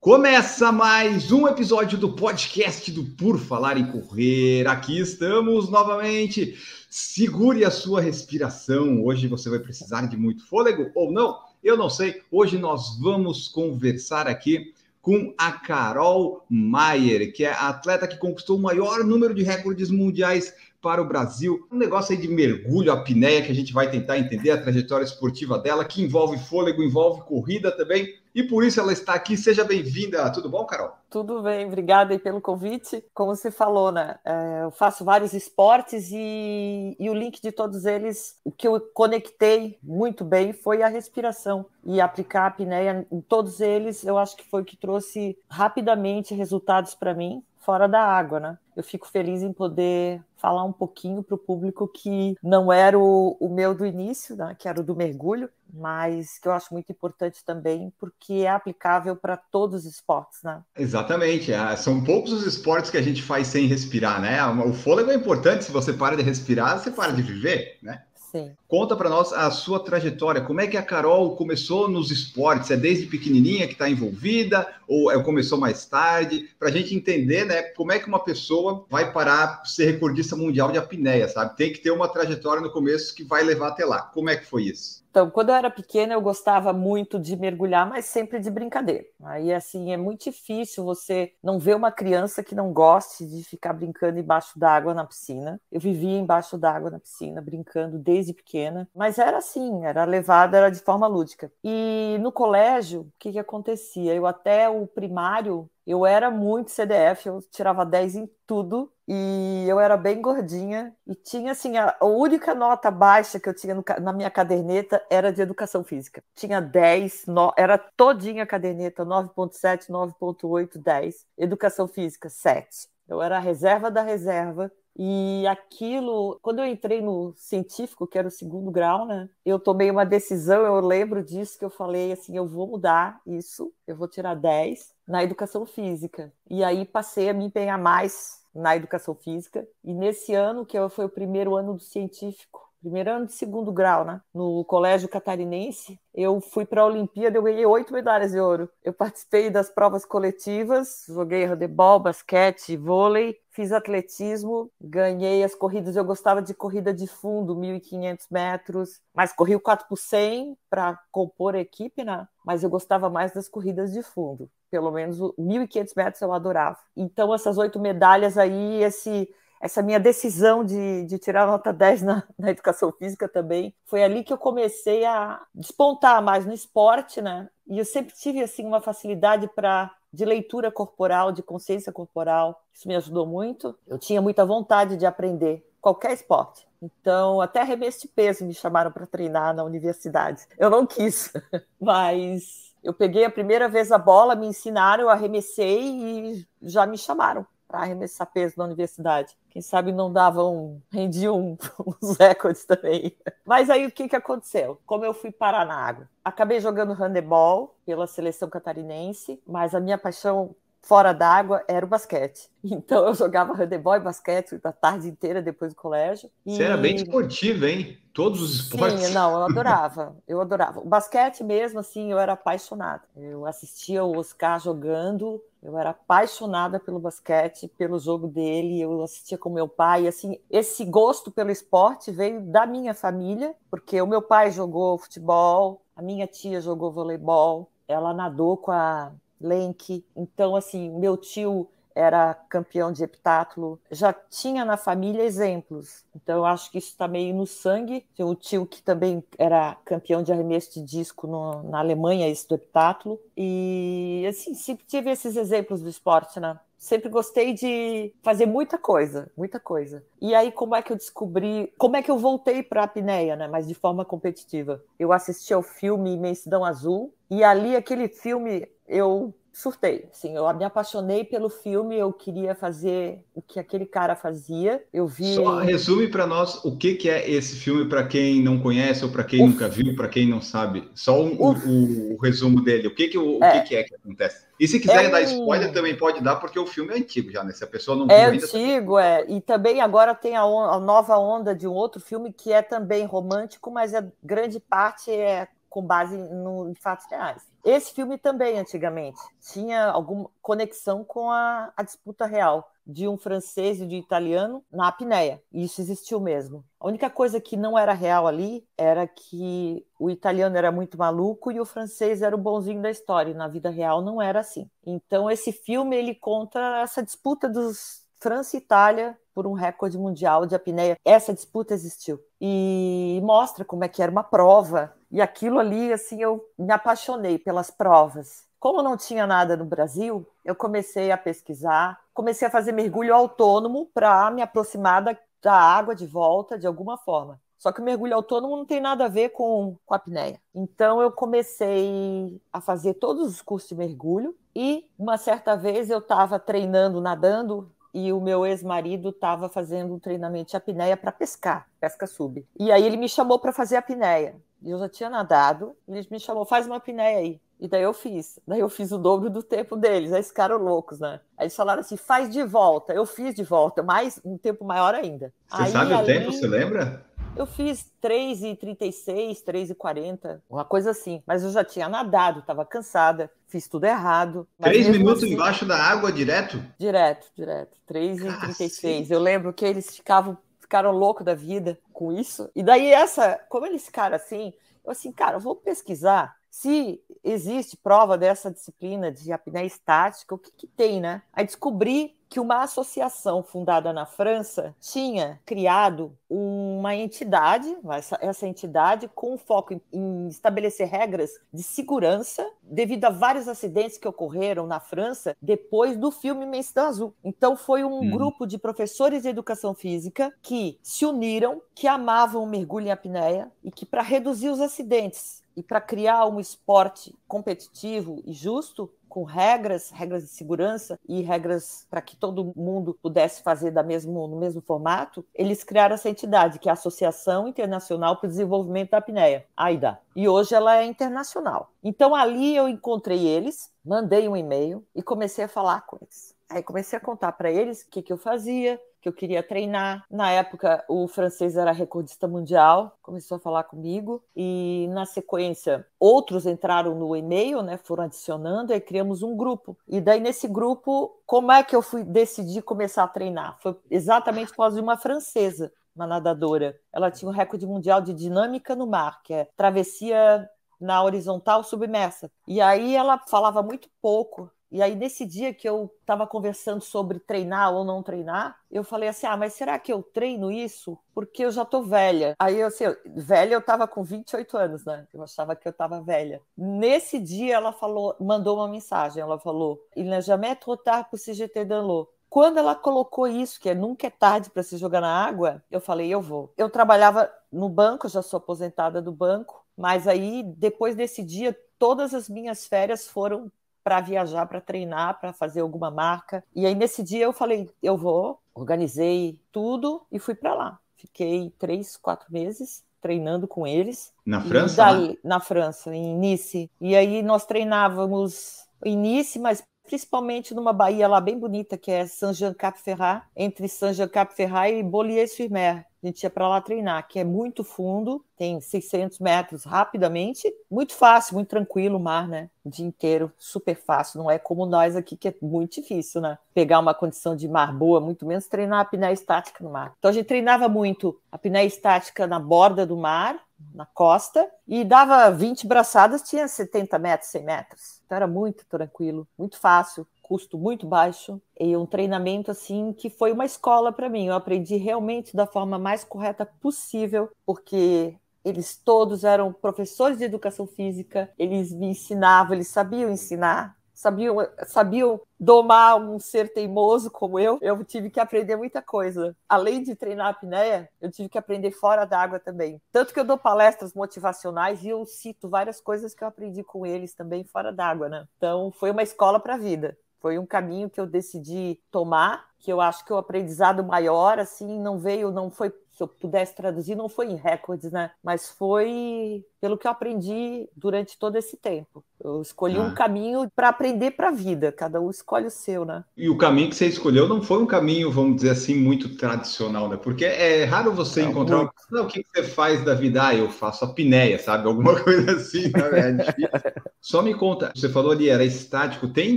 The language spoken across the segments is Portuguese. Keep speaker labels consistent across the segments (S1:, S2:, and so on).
S1: Começa mais um episódio do podcast do Por Falar em Correr. Aqui estamos novamente. Segure a sua respiração. Hoje você vai precisar de muito fôlego ou não? Eu não sei. Hoje nós vamos conversar aqui com a Carol Maier, que é a atleta que conquistou o maior número de recordes mundiais para o Brasil. Um negócio aí de mergulho, apneia, que a gente vai tentar entender a trajetória esportiva dela, que envolve fôlego, envolve corrida também. E por isso ela está aqui. Seja bem-vinda. Tudo bom, Carol?
S2: Tudo bem, obrigada pelo convite. Como você falou, né? É, eu faço vários esportes e, e o link de todos eles, o que eu conectei muito bem foi a respiração. E aplicar a apneia em todos eles, eu acho que foi o que trouxe rapidamente resultados para mim fora da água, né? Eu fico feliz em poder falar um pouquinho para o público que não era o, o, meu do início, né? que era o do mergulho, mas que eu acho muito importante também, porque é aplicável para todos os esportes, né?
S1: Exatamente. É, são poucos os esportes que a gente faz sem respirar, né? O fôlego é importante, se você para de respirar, você para de viver, né?
S2: Sim.
S1: Conta para nós a sua trajetória. Como é que a Carol começou nos esportes? É desde pequenininha que está envolvida ou é, começou mais tarde? Para a gente entender, né? Como é que uma pessoa vai parar ser recordista mundial de apneia, sabe? Tem que ter uma trajetória no começo que vai levar até lá. Como é que foi isso?
S2: Então, quando eu era pequena, eu gostava muito de mergulhar, mas sempre de brincadeira. Aí, assim, é muito difícil você não ver uma criança que não goste de ficar brincando embaixo d'água na piscina. Eu vivia embaixo d'água na piscina, brincando desde pequena, mas era assim, era levada, era de forma lúdica. E no colégio, o que, que acontecia? Eu até o primário, eu era muito CDF, eu tirava 10 em tudo e eu era bem gordinha e tinha assim a única nota baixa que eu tinha no, na minha caderneta era de educação física. Tinha 10, no, era todinha a caderneta, 9.7, 9.8, 10. Educação física 7. Eu era a reserva da reserva e aquilo, quando eu entrei no científico, que era o segundo grau, né? Eu tomei uma decisão, eu lembro disso, que eu falei assim: eu vou mudar isso, eu vou tirar 10 na educação física. E aí passei a me empenhar mais na educação física. E nesse ano, que foi o primeiro ano do científico, primeiro ano de segundo grau, né? No colégio catarinense, eu fui para a Olimpíada, eu ganhei oito medalhas de ouro. Eu participei das provas coletivas, joguei handebol, basquete, vôlei, fiz atletismo, ganhei as corridas. Eu gostava de corrida de fundo, 1.500 metros, mas corri o 4 por 100 para compor a equipe, né? Mas eu gostava mais das corridas de fundo. Pelo menos 1.500 metros eu adorava. Então, essas oito medalhas aí, esse essa minha decisão de, de tirar nota 10 na, na, educação física também, foi ali que eu comecei a despontar mais no esporte, né? E eu sempre tive assim uma facilidade para de leitura corporal, de consciência corporal. Isso me ajudou muito. Eu tinha muita vontade de aprender qualquer esporte. Então, até arremesso de peso me chamaram para treinar na universidade. Eu não quis, mas eu peguei a primeira vez a bola, me ensinaram, eu arremessei e já me chamaram para arremessar peso na universidade. Quem sabe não davam, rendiam uns recordes também. Mas aí o que, que aconteceu? Como eu fui parar na água? Acabei jogando handebol pela seleção catarinense, mas a minha paixão fora d'água era o basquete. Então eu jogava handebol e basquete a tarde inteira depois do colégio.
S1: Você era bem esportiva, hein? Todos os esportes.
S2: Sim, não, eu adorava. Eu adorava. O basquete mesmo, assim, eu era apaixonada. Eu assistia o Oscar jogando, eu era apaixonada pelo basquete, pelo jogo dele, eu assistia com meu pai, assim, esse gosto pelo esporte veio da minha família, porque o meu pai jogou futebol, a minha tia jogou voleibol, ela nadou com a Lenk. Então, assim, meu tio era campeão de heptátulo, já tinha na família exemplos. Então, eu acho que isso está meio no sangue. Tem o tio que também era campeão de arremesso de disco no, na Alemanha, esse do heptátulo. E, assim, sempre tive esses exemplos do esporte, né? Sempre gostei de fazer muita coisa, muita coisa. E aí, como é que eu descobri, como é que eu voltei para a apneia, né? Mas de forma competitiva. Eu assisti ao filme Imensidão Azul, e ali, aquele filme, eu surtei. Assim, eu me apaixonei pelo filme, eu queria fazer o que aquele cara fazia. Eu vi.
S1: Só resume para nós o que, que é esse filme para quem não conhece ou para quem o... nunca viu, para quem não sabe. Só um, o... O, o, resumo dele. O que que o, é. que, que é que acontece? E se quiser é dar spoiler, também pode dar, porque o filme é antigo já, né? Se a pessoa não
S2: é viu ainda. É antigo, é. E também agora tem a, on... a nova onda de um outro filme que é também romântico, mas a grande parte é com base no, em fatos reais. Esse filme também, antigamente, tinha alguma conexão com a, a disputa real de um francês e de um italiano na apneia. Isso existiu mesmo. A única coisa que não era real ali era que o italiano era muito maluco e o francês era o bonzinho da história. E na vida real não era assim. Então esse filme ele conta essa disputa dos França e Itália por um recorde mundial de apneia. Essa disputa existiu e mostra como é que era uma prova. E aquilo ali, assim, eu me apaixonei pelas provas. Como não tinha nada no Brasil, eu comecei a pesquisar, comecei a fazer mergulho autônomo para me aproximar da, da água de volta de alguma forma. Só que o mergulho autônomo não tem nada a ver com, com a apneia. Então eu comecei a fazer todos os cursos de mergulho e uma certa vez eu estava treinando, nadando e o meu ex-marido estava fazendo um treinamento de apneia para pescar, pesca sub. E aí ele me chamou para fazer a apneia. Eu já tinha nadado, ele me chamou, faz uma apneia aí. E daí eu fiz. Daí eu fiz o dobro do tempo deles. Aí ficaram loucos, né? Aí eles falaram assim: faz de volta. Eu fiz de volta, mais um tempo maior ainda.
S1: Você
S2: aí,
S1: sabe o tempo? Você lembra?
S2: Eu fiz 3,36, 3,40, uma coisa assim. Mas eu já tinha nadado, estava cansada, fiz tudo errado.
S1: Três minutos assim, embaixo da água direto?
S2: Direto, direto. 3,36. Eu lembro que eles ficavam, ficaram loucos da vida com isso. E daí essa, como eles ficaram assim, eu assim, cara, eu vou pesquisar se existe prova dessa disciplina de apneia estática, o que, que tem, né? Aí descobri que uma associação fundada na França tinha criado uma entidade, essa, essa entidade com foco em, em, estabelecer regras de segurança devido a vários acidentes que ocorreram na França depois do filme Imensidão Azul. Então foi um hum. grupo de professores de educação física que se uniram, que amavam o mergulho em apneia e que para reduzir os acidentes e para criar um esporte competitivo e justo, com regras, regras de segurança e regras para que todo mundo pudesse fazer da mesmo, no mesmo formato, eles criaram essa entidade, que é a Associação Internacional para o Desenvolvimento da Apneia, AIDA. E hoje ela é internacional. Então ali eu encontrei eles, mandei um e-mail e comecei a falar com eles. Aí comecei a contar para eles o que, que eu fazia, que eu queria treinar. Na época, o francês era recordista mundial, começou a falar comigo e na sequência outros entraram no e-mail, né, foram adicionando e criamos um grupo. E daí nesse grupo, como é que eu fui decidir começar a treinar? Foi exatamente por causa de uma francesa, uma nadadora. Ela tinha um recorde mundial de dinâmica no mar, que é travessia na horizontal submersa. E aí ela falava muito pouco e aí, nesse dia que eu estava conversando sobre treinar ou não treinar, eu falei assim: ah, mas será que eu treino isso? Porque eu já tô velha. Aí, assim, velha, eu tava com 28 anos, né? Eu achava que eu tava velha. Nesse dia, ela falou, mandou uma mensagem. Ela falou: Il n'est jamais trop tard pour se jeter dans l'eau. Quando ela colocou isso, que é nunca é tarde para se jogar na água, eu falei: eu vou. Eu trabalhava no banco, já sou aposentada do banco, mas aí, depois desse dia, todas as minhas férias foram para viajar, para treinar, para fazer alguma marca. E aí nesse dia eu falei, eu vou, organizei tudo e fui para lá. Fiquei três, quatro meses treinando com eles.
S1: Na França? Dali,
S2: na França, em Nice. E aí nós treinávamos em Nice, mas principalmente numa baía lá bem bonita, que é Saint-Jean-Cap-Ferrat, entre Saint-Jean-Cap-Ferrat e Bollier-sur-Mer. A gente ia para lá treinar, que é muito fundo, tem 600 metros rapidamente, muito fácil, muito tranquilo o mar, né? O dia inteiro, super fácil. Não é como nós aqui, que é muito difícil, né? Pegar uma condição de mar boa, muito menos treinar a apneia estática no mar. Então a gente treinava muito a apneia estática na borda do mar, na costa, e dava 20 braçadas, tinha 70 metros, 100 metros. Então era muito tranquilo, muito fácil custo muito baixo e um treinamento assim que foi uma escola para mim. Eu aprendi realmente da forma mais correta possível, porque eles todos eram professores de educação física, eles me ensinavam, eles sabiam ensinar, sabiam, sabiam domar um ser teimoso como eu, eu tive que aprender muita coisa. Além de treinar a apneia, eu tive que aprender fora da água também. Tanto que eu dou palestras motivacionais e eu cito várias coisas que eu aprendi com eles também fora d'água, né? Então, foi uma escola para a vida. Foi um caminho que eu decidi tomar, que eu acho que o aprendizado maior, assim, não veio, não foi se eu pudesse traduzir, não foi em recordes, né? Mas foi pelo que eu aprendi durante todo esse tempo. Eu escolhi ah. um caminho para aprender para a vida, cada um escolhe o seu, né?
S1: E o caminho que você escolheu não foi um caminho, vamos dizer assim, muito tradicional, né? Porque é raro você é encontrar muito. Não, o que você faz da vida? Ah, eu faço a pinéia, sabe? Alguma coisa assim, né? É Só me conta, você falou ali, era estático, tem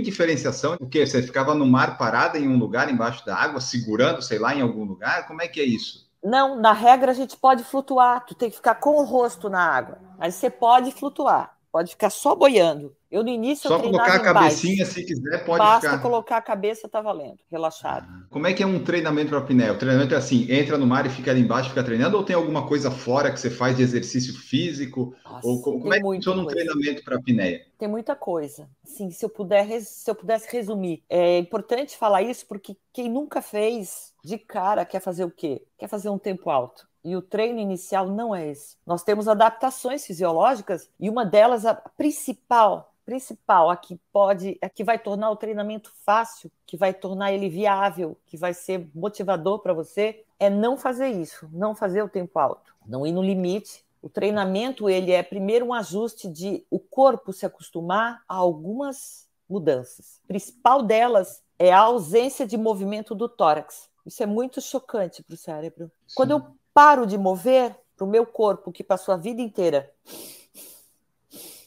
S1: diferenciação? O quê? Você ficava no mar parada em um lugar embaixo da água, segurando, sei lá, em algum lugar? Como é que é isso?
S2: Não, na regra a gente pode flutuar, tu tem que ficar com o rosto na água. Mas você pode flutuar, pode ficar só boiando. Eu no início
S1: Só colocar a cabecinha, se quiser, pode
S2: Basta
S1: ficar.
S2: colocar a cabeça, tá valendo, relaxado.
S1: Ah, como é que é um treinamento para apneia? O treinamento é assim, entra no mar e fica ali embaixo, fica treinando, ou tem alguma coisa fora que você faz de exercício físico? Nossa, ou como, como é que funciona um treinamento para apneia?
S2: Tem muita coisa. Sim, se eu puder, se eu pudesse resumir, é importante falar isso porque quem nunca fez de cara quer fazer o quê? Quer fazer um tempo alto. E o treino inicial não é esse. Nós temos adaptações fisiológicas e uma delas, a principal, principal, a que pode, a que vai tornar o treinamento fácil, que vai tornar ele viável, que vai ser motivador para você, é não fazer isso, não fazer o tempo alto, não ir no limite. O treinamento ele é primeiro um ajuste de o corpo se acostumar a algumas mudanças. A principal delas é a ausência de movimento do tórax. Isso é muito chocante para o cérebro. Sim. Quando eu paro de mover para o meu corpo, que passou a vida inteira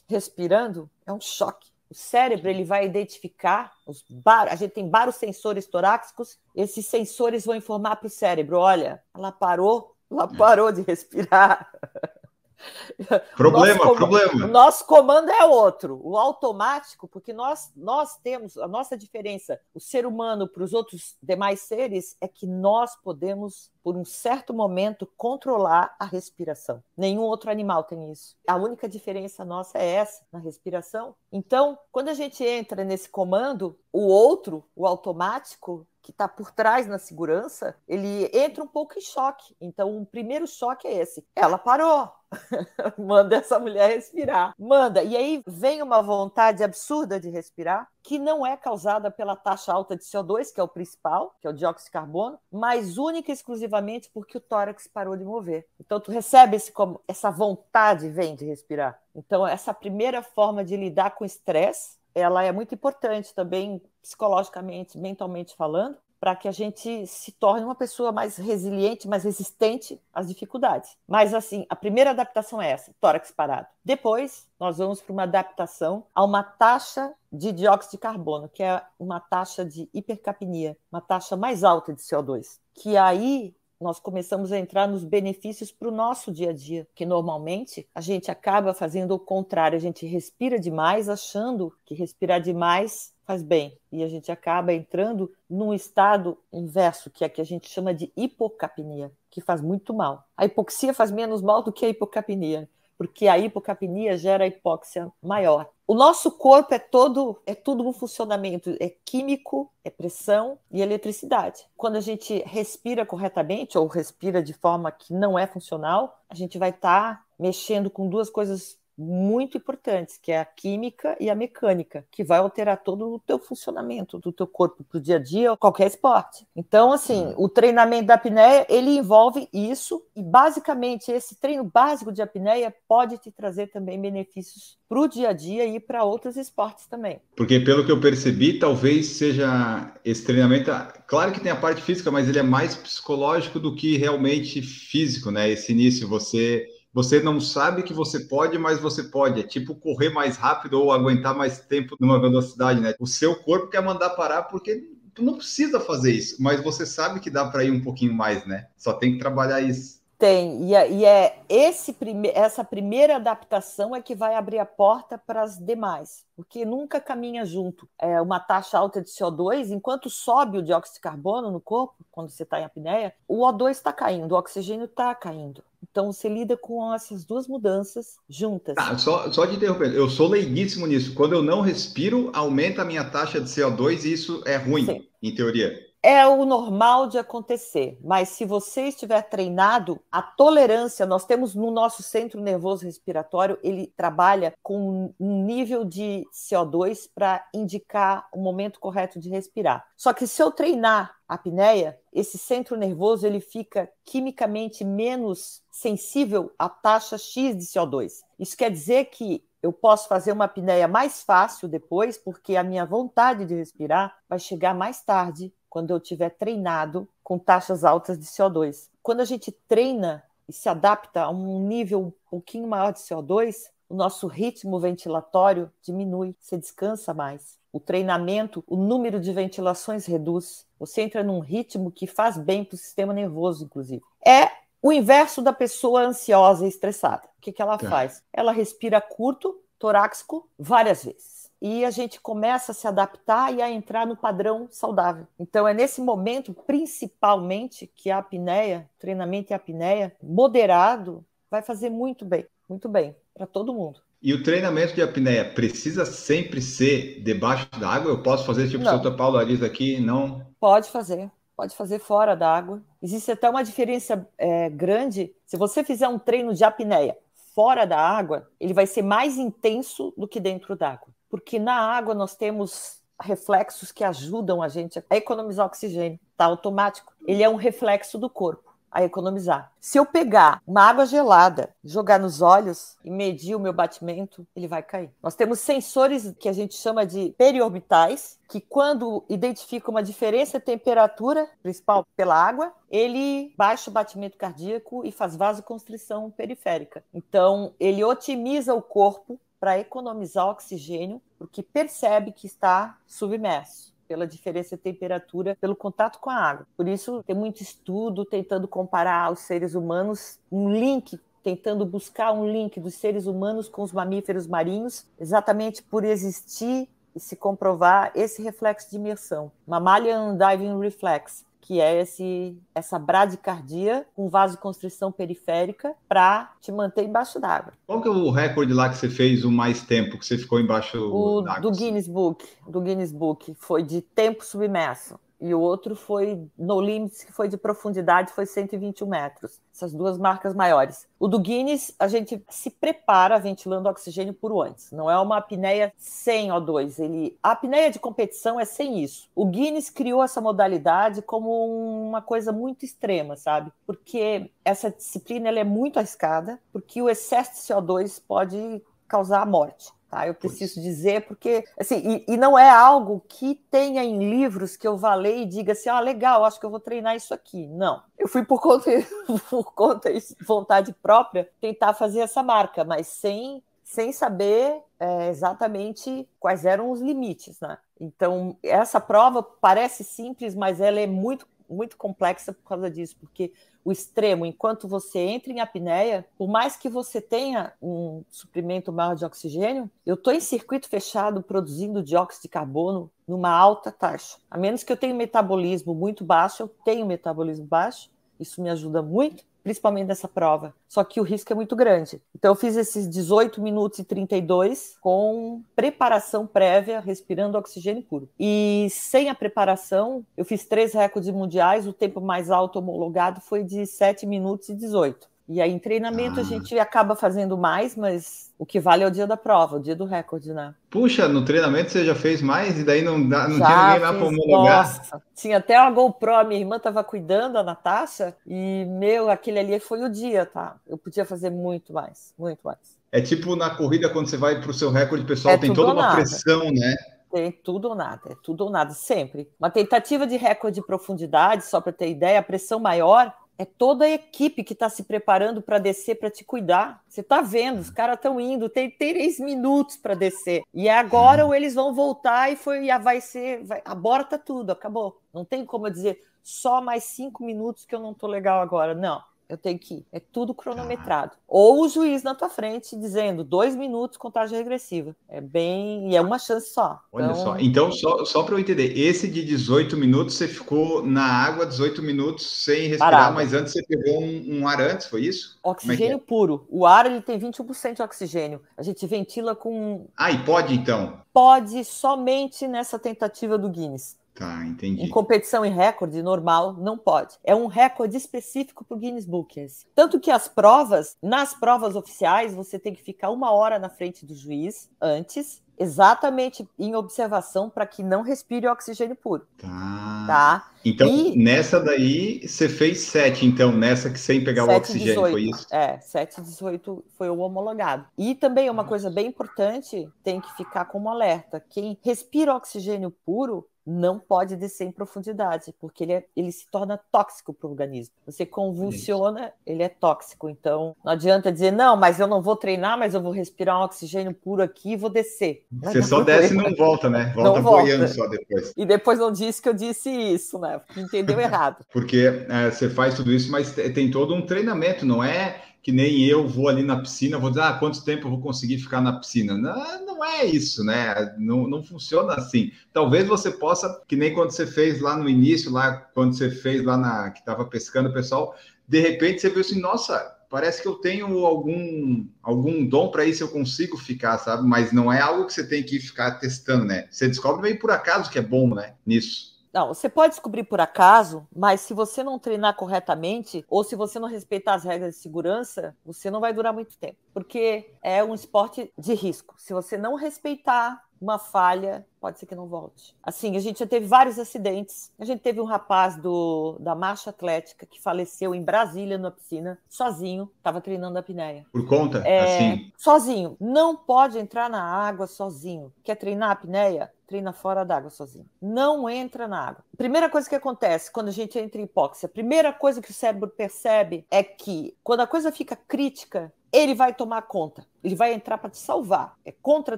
S2: respirando, é um choque. O cérebro ele vai identificar os bar... a gente tem vários sensores torácicos. Esses sensores vão informar para o cérebro: olha, ela parou, ela parou de respirar.
S1: Problema, o problema.
S2: O nosso comando é outro, o automático, porque nós, nós temos a nossa diferença, o ser humano para os outros demais seres, é que nós podemos, por um certo momento, controlar a respiração. Nenhum outro animal tem isso. A única diferença nossa é essa, na respiração. Então, quando a gente entra nesse comando, o outro, o automático, que está por trás na segurança, ele entra um pouco em choque. Então, o primeiro choque é esse. Ela parou. Manda essa mulher respirar. Manda. E aí vem uma vontade absurda de respirar, que não é causada pela taxa alta de CO2, que é o principal, que é o dióxido de carbono, mas única e exclusivamente porque o tórax parou de mover. Então, tu recebe esse, essa vontade vem de respirar. Então, essa primeira forma de lidar com estresse ela é muito importante também psicologicamente, mentalmente falando, para que a gente se torne uma pessoa mais resiliente, mais resistente às dificuldades. Mas assim, a primeira adaptação é essa, tórax parado. Depois, nós vamos para uma adaptação a uma taxa de dióxido de carbono, que é uma taxa de hipercapnia, uma taxa mais alta de CO2, que aí nós começamos a entrar nos benefícios para o nosso dia a dia, que normalmente a gente acaba fazendo o contrário, a gente respira demais, achando que respirar demais faz bem, e a gente acaba entrando num estado inverso, que é que a gente chama de hipocapnia, que faz muito mal. A hipoxia faz menos mal do que a hipocapnia porque a hipocapnia gera hipóxia maior. O nosso corpo é todo, é tudo um funcionamento, é químico, é pressão e eletricidade. Quando a gente respira corretamente ou respira de forma que não é funcional, a gente vai estar tá mexendo com duas coisas muito importantes, que é a química e a mecânica, que vai alterar todo o teu funcionamento do teu corpo para o dia a dia, qualquer esporte. Então, assim, o treinamento da apneia, ele envolve isso e, basicamente, esse treino básico de apneia pode te trazer também benefícios para o dia a dia e para outros esportes também.
S1: Porque, pelo que eu percebi, talvez seja esse treinamento, claro que tem a parte física, mas ele é mais psicológico do que realmente físico, né? Esse início, você você não sabe que você pode, mas você pode. É tipo correr mais rápido ou aguentar mais tempo numa velocidade, né? O seu corpo quer mandar parar porque tu não precisa fazer isso, mas você sabe que dá para ir um pouquinho mais, né? Só tem que trabalhar isso.
S2: Tem, e é, e é esse prime essa primeira adaptação é que vai abrir a porta para as demais, porque nunca caminha junto. É uma taxa alta de CO2, enquanto sobe o dióxido de carbono no corpo, quando você está em apneia, o O2 está caindo, o oxigênio está caindo. Então você lida com essas duas mudanças juntas.
S1: Tá, só, só de interromper, eu sou leiguíssimo nisso. Quando eu não respiro, aumenta a minha taxa de CO2 e isso é ruim, Sim. em teoria
S2: é o normal de acontecer, mas se você estiver treinado, a tolerância, nós temos no nosso centro nervoso respiratório, ele trabalha com um nível de CO2 para indicar o momento correto de respirar. Só que se eu treinar a apneia, esse centro nervoso ele fica quimicamente menos sensível à taxa X de CO2. Isso quer dizer que eu posso fazer uma apneia mais fácil depois, porque a minha vontade de respirar vai chegar mais tarde quando eu tiver treinado com taxas altas de CO2. Quando a gente treina e se adapta a um nível um pouquinho maior de CO2, o nosso ritmo ventilatório diminui, você descansa mais. O treinamento, o número de ventilações reduz. Você entra num ritmo que faz bem para o sistema nervoso, inclusive. É o inverso da pessoa ansiosa e estressada. O que, que ela tá. faz? Ela respira curto, torácico, várias vezes e a gente começa a se adaptar e a entrar no padrão saudável. Então é nesse momento, principalmente, que a apneia, treinamento em apneia moderado, vai fazer muito bem, muito bem para todo mundo.
S1: E o treinamento de apneia precisa sempre ser debaixo da água? Eu posso fazer tipo o Dr. Paulo Ariza aqui? Não?
S2: Pode fazer. Pode fazer fora da água. Existe até uma diferença é, grande. Se você fizer um treino de apneia fora da água, ele vai ser mais intenso do que dentro d'água porque na água nós temos reflexos que ajudam a gente a economizar oxigênio, tá automático. Ele é um reflexo do corpo a economizar. Se eu pegar uma água gelada, jogar nos olhos e medir o meu batimento, ele vai cair. Nós temos sensores que a gente chama de periorbitais, que quando identificam uma diferença de temperatura, principal pela água, ele baixa o batimento cardíaco e faz vasoconstrição periférica. Então, ele otimiza o corpo para economizar oxigênio, porque percebe que está submerso pela diferença de temperatura, pelo contato com a água. Por isso, tem muito estudo tentando comparar os seres humanos, um link tentando buscar um link dos seres humanos com os mamíferos marinhos, exatamente por existir e se comprovar esse reflexo de imersão, mammalian diving reflex, que é esse, essa bradicardia com vasoconstrição periférica para te manter embaixo d'água.
S1: Qual que é o recorde lá que você fez o mais tempo que você ficou embaixo d'água?
S2: Do Guinness Book, do Guinness Book, foi de tempo submerso e o outro foi No Limits, que foi de profundidade, foi 121 metros. Essas duas marcas maiores. O do Guinness, a gente se prepara ventilando oxigênio por antes. Não é uma apneia sem O2. Ele, a apneia de competição é sem isso. O Guinness criou essa modalidade como uma coisa muito extrema, sabe? Porque essa disciplina ela é muito arriscada, porque o excesso de CO2 pode causar a morte. Tá, eu preciso dizer, porque assim, e, e, não é algo que tenha em livros que eu vá ler e diga assim, ah, legal, acho que eu vou treinar isso aqui. Não. Eu fui por conta, por conta de vontade própria tentar fazer essa marca, mas sem, sem saber é, exatamente quais eram os limites, né? Então, essa prova parece simples, mas ela é muito, muito complexa por causa disso, porque o extremo, enquanto você entra em apneia, por mais que você tenha um suprimento maior de oxigênio, eu estou em circuito fechado produzindo dióxido de carbono numa alta taxa. A menos que eu tenha um metabolismo muito baixo, eu tenho um metabolismo baixo, isso me ajuda muito, principalmente nessa prova. Só que o risco é muito grande. Então eu fiz esses 18 minutos e 32 com preparação prévia, respirando oxigênio puro. E sem a preparação, eu fiz três recordes mundiais, o tempo mais alto homologado foi de 7 minutos e 18. E aí, em treinamento, ah. a gente acaba fazendo mais, mas o que vale é o dia da prova, o dia do recorde, né?
S1: Puxa, no treinamento você já fez mais e daí não, dá, não já tinha ninguém lá para homologar? Nossa,
S2: tinha até uma GoPro, a minha irmã estava cuidando, a Natasha, e, meu, aquele ali foi o dia, tá? Eu podia fazer muito mais, muito mais.
S1: É tipo na corrida, quando você vai para o seu recorde pessoal, é tem toda uma nada. pressão, né?
S2: Tem tudo ou nada, é tudo ou nada, sempre. Uma tentativa de recorde de profundidade, só para ter ideia, a pressão maior é toda a equipe que está se preparando para descer para te cuidar. Você está vendo, os caras estão indo, tem três minutos para descer. E é agora ou eles vão voltar e foi, já vai ser, vai, aborta tudo, acabou. Não tem como eu dizer só mais cinco minutos que eu não estou legal agora. Não, eu tenho que ir. É tudo cronometrado. Ah. Ou o juiz na tua frente dizendo dois minutos contagem regressiva. É bem. E é uma chance só.
S1: Olha então... só. Então, só, só para eu entender, esse de 18 minutos você ficou na água 18 minutos sem respirar, Parado. mas antes você pegou um, um ar antes, foi isso?
S2: É oxigênio é é? puro. O ar ele tem 21% de oxigênio. A gente ventila com.
S1: Ah, e pode então?
S2: Pode somente nessa tentativa do Guinness.
S1: Tá, entendi.
S2: Em competição em recorde normal, não pode. É um recorde específico para o Guinness Book. Esse. Tanto que as provas, nas provas oficiais, você tem que ficar uma hora na frente do juiz antes, exatamente em observação para que não respire oxigênio puro.
S1: Tá. tá? Então, e... nessa daí, você fez 7, então, nessa que sem pegar 7, o oxigênio, 18. foi isso?
S2: É, 7 18 foi o homologado. E também uma coisa bem importante, tem que ficar como alerta. Quem respira oxigênio puro não pode descer em profundidade, porque ele, é, ele se torna tóxico para o organismo. Você convulsiona, ele é tóxico. Então, não adianta dizer, não, mas eu não vou treinar, mas eu vou respirar um oxigênio puro aqui e vou descer.
S1: Você só desce e não volta, né? Volta não boiando volta. só depois.
S2: E depois não disse que eu disse isso, né? Entendeu errado.
S1: porque é, você faz tudo isso, mas tem todo um treinamento, não é que nem eu vou ali na piscina, vou dizer, ah, quanto tempo eu vou conseguir ficar na piscina? Não, não é isso, né? Não, não funciona assim. Talvez você possa, que nem quando você fez lá no início, lá quando você fez lá na que estava pescando pessoal, de repente você viu assim, nossa, parece que eu tenho algum algum dom para isso eu consigo ficar, sabe? Mas não é algo que você tem que ficar testando, né? Você descobre meio por acaso que é bom, né? Nisso.
S2: Não, você pode descobrir por acaso, mas se você não treinar corretamente ou se você não respeitar as regras de segurança, você não vai durar muito tempo, porque é um esporte de risco. Se você não respeitar uma falha, pode ser que não volte. Assim, a gente já teve vários acidentes. A gente teve um rapaz do, da marcha atlética que faleceu em Brasília, na piscina, sozinho, estava treinando a apneia.
S1: Por conta?
S2: É, assim? Sozinho. Não pode entrar na água sozinho. Quer treinar a apneia? treina fora d'água sozinho. Não entra na água. Primeira coisa que acontece quando a gente entra em hipóxia, a primeira coisa que o cérebro percebe é que quando a coisa fica crítica, ele vai tomar conta. Ele vai entrar para te salvar. É contra a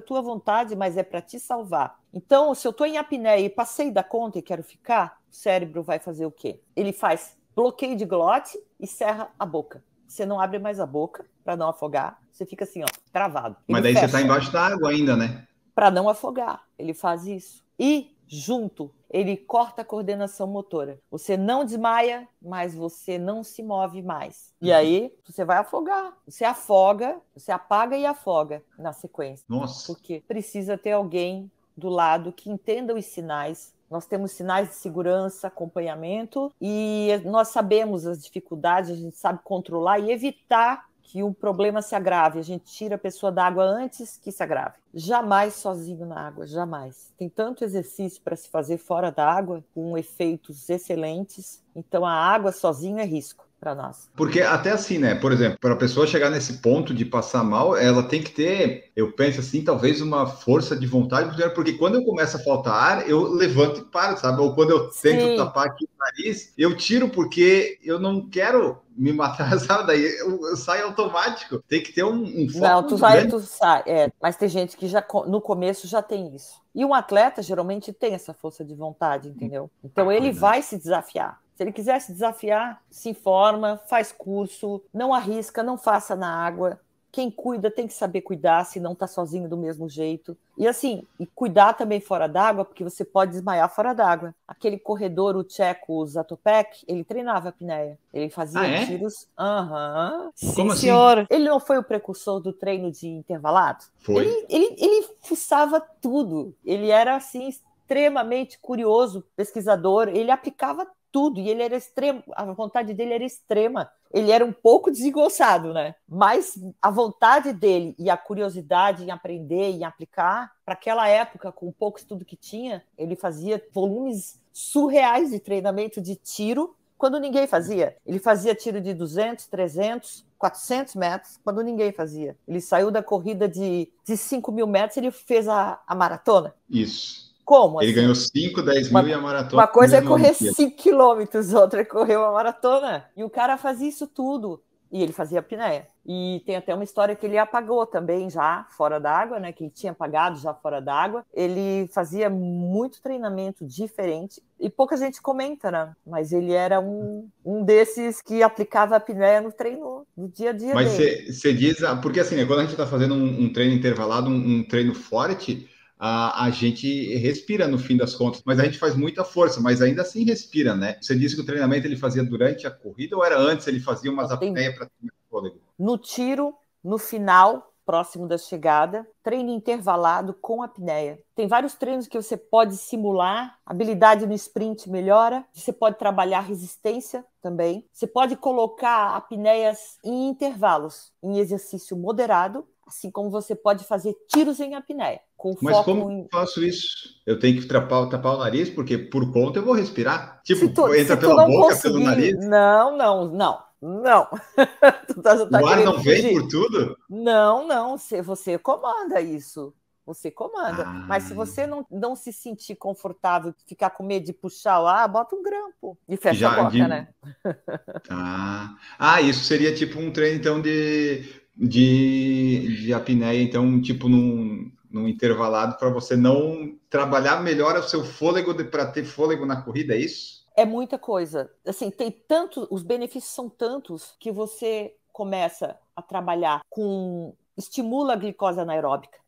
S2: tua vontade, mas é para te salvar. Então, se eu estou em apneia e passei da conta e quero ficar, o cérebro vai fazer o quê? Ele faz bloqueio de glote e serra a boca. Você não abre mais a boca para não afogar. Você fica assim, ó, travado.
S1: Ele mas daí fecha. você está embaixo da água ainda, né?
S2: Para não afogar. Ele faz isso. E junto, ele corta a coordenação motora. Você não desmaia, mas você não se move mais. E uhum. aí você vai afogar. Você afoga, você apaga e afoga na sequência.
S1: Nossa.
S2: Porque precisa ter alguém do lado que entenda os sinais. Nós temos sinais de segurança, acompanhamento e nós sabemos as dificuldades, a gente sabe controlar e evitar que o problema se agrave, a gente tira a pessoa da água antes que se agrave. Jamais sozinho na água, jamais. Tem tanto exercício para se fazer fora da água, com efeitos excelentes. Então a água sozinha é risco para nós.
S1: Porque até assim, né? Por exemplo, para a pessoa chegar nesse ponto de passar mal, ela tem que ter, eu penso assim, talvez uma força de vontade, porque quando eu começo a faltar ar, eu levanto e paro, sabe? Ou quando eu tento Sim. tapar aqui o nariz, eu tiro porque eu não quero me matar, sabe? Daí eu, eu saio automático. Tem que ter um, um
S2: foco. Não, tu vai, tu sai. É, mas tem gente que já no começo já tem isso. E um atleta geralmente tem essa força de vontade, entendeu? Então ele vai se desafiar. Se ele quiser se desafiar, se informa, faz curso, não arrisca, não faça na água. Quem cuida tem que saber cuidar, se não está sozinho do mesmo jeito. E assim, e cuidar também fora d'água, porque você pode desmaiar fora d'água. Aquele corredor, o tcheco Zatopek, ele treinava a apneia. Ele fazia ah, é? tiros. Aham. Uhum. Sim, Como assim? senhor. Ele não foi o precursor do treino de intervalado?
S1: Foi.
S2: Ele, ele, ele fuçava tudo. Ele era assim extremamente curioso, pesquisador. Ele aplicava tudo, e ele era extremo, a vontade dele era extrema. Ele era um pouco desengonçado, né? Mas a vontade dele e a curiosidade em aprender e aplicar, para aquela época, com o pouco estudo que tinha, ele fazia volumes surreais de treinamento de tiro quando ninguém fazia. Ele fazia tiro de 200, 300, 400 metros, quando ninguém fazia. Ele saiu da corrida de, de 5 mil metros, ele fez a, a maratona.
S1: Isso.
S2: Como?
S1: Ele assim? ganhou 5, 10 mil uma, e a maratona.
S2: Uma coisa é correr 5 quilômetros, outra é correr uma maratona. E o cara fazia isso tudo. e ele fazia apneia. E tem até uma história que ele apagou também já fora d'água, né? Que ele tinha apagado já fora d'água. Ele fazia muito treinamento diferente e pouca gente comenta, né? Mas ele era um, um desses que aplicava a apneia no treino no dia a dia.
S1: Mas você diz, ah, porque assim, né, quando a gente está fazendo um, um, treino intervalado, um, um treino forte, a, a gente respira no fim das contas, mas a gente faz muita força, mas ainda assim respira, né? Você disse que o treinamento ele fazia durante a corrida ou era antes? Ele fazia umas apneias para treinar fôlego?
S2: No tiro, no final, próximo da chegada, treino intervalado com apneia. Tem vários treinos que você pode simular, habilidade no sprint melhora, você pode trabalhar resistência também. Você pode colocar apneias em intervalos, em exercício moderado, assim como você pode fazer tiros em apneia. Com
S1: Mas
S2: foco
S1: como
S2: em...
S1: eu faço isso? Eu tenho que tapar, tapar o nariz, porque por conta eu vou respirar. Tipo,
S2: tu,
S1: entra pela boca,
S2: conseguir...
S1: pelo nariz.
S2: Não, não, não. Não.
S1: tá, tá o ar não vem fugir. por tudo?
S2: Não, não. Você, você comanda isso. Você comanda. Ah. Mas se você não, não se sentir confortável, ficar com medo de puxar o ar, bota um grampo e fecha Já, a boca, de... né?
S1: Ah. ah, isso seria tipo um treino, então, de, de, de apneia, então, tipo, num, num intervalado para você não trabalhar melhor o seu fôlego para ter fôlego na corrida, é isso?
S2: é muita coisa. Assim, tem tanto, os benefícios são tantos que você começa a trabalhar com estimula a glicose anaeróbica.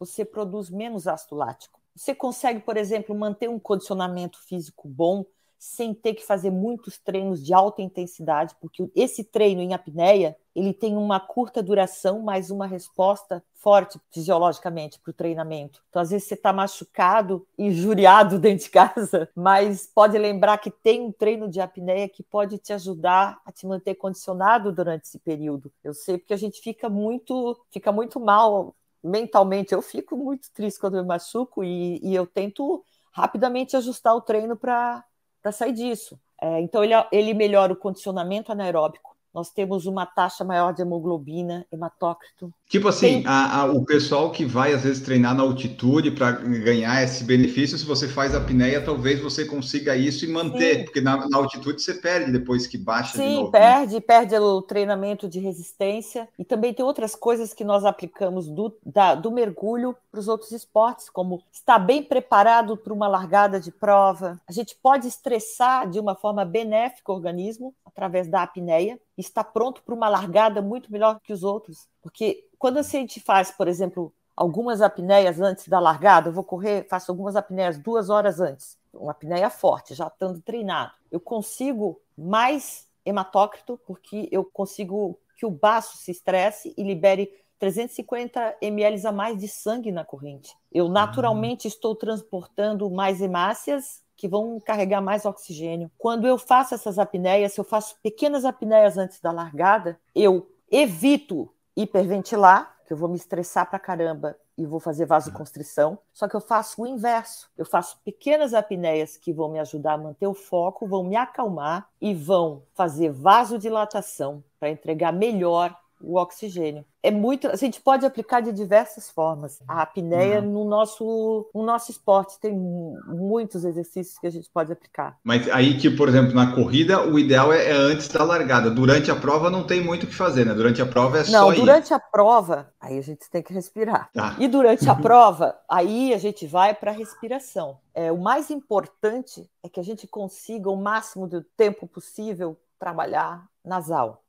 S2: Você produz menos ácido lático. Você consegue, por exemplo, manter um condicionamento físico bom sem ter que fazer muitos treinos de alta intensidade, porque esse treino em apneia ele tem uma curta duração, mas uma resposta forte fisiologicamente para o treinamento. Então, às vezes, você está machucado, injuriado dentro de casa, mas pode lembrar que tem um treino de apneia que pode te ajudar a te manter condicionado durante esse período. Eu sei porque a gente fica muito, fica muito mal mentalmente. Eu fico muito triste quando me machuco e, e eu tento rapidamente ajustar o treino para para sair disso. É, então, ele, ele melhora o condicionamento anaeróbico. Nós temos uma taxa maior de hemoglobina, hematócrito,
S1: Tipo assim, a, a, o pessoal que vai às vezes treinar na altitude para ganhar esse benefício, se você faz a apneia, talvez você consiga isso e manter, Sim. porque na, na, altitude você perde depois que baixa
S2: Sim,
S1: de novo.
S2: Sim, né? perde, né? perde o treinamento de resistência. E também tem outras coisas que nós aplicamos do, da, do mergulho para os outros esportes, como estar bem preparado para uma largada de prova. A gente pode estressar de uma forma benéfica o organismo através da apneia e estar pronto para uma largada muito melhor que os outros. Porque quando a gente faz, por exemplo, algumas apneias antes da largada, eu vou correr, faço algumas apneias duas horas antes, uma apneia forte, já estando treinado, eu consigo mais hematócrito, porque eu consigo que o baço se estresse e libere 350 ml a mais de sangue na corrente. Eu naturalmente estou transportando mais hemácias que vão carregar mais oxigênio. Quando eu faço essas apneias, se eu faço pequenas apneias antes da largada, eu evito hiperventilar, que eu vou me estressar pra caramba e vou fazer vasoconstrição, só que eu faço o inverso. Eu faço pequenas apneias que vão me ajudar a manter o foco, vão me acalmar e vão fazer vasodilatação para entregar melhor o oxigênio. É muito, a gente pode aplicar de diversas formas. A apneia uhum. no nosso no nosso esporte tem muitos exercícios que a gente pode aplicar.
S1: Mas aí, tipo, por exemplo, na corrida, o ideal é, é antes da largada. Durante a prova não tem muito o que fazer, né? Durante a prova é
S2: não,
S1: só
S2: durante ir. a prova, aí a gente tem que respirar. Tá. E durante a prova, aí a gente vai para a respiração. É, o mais importante é que a gente consiga o máximo do tempo possível trabalhar nasal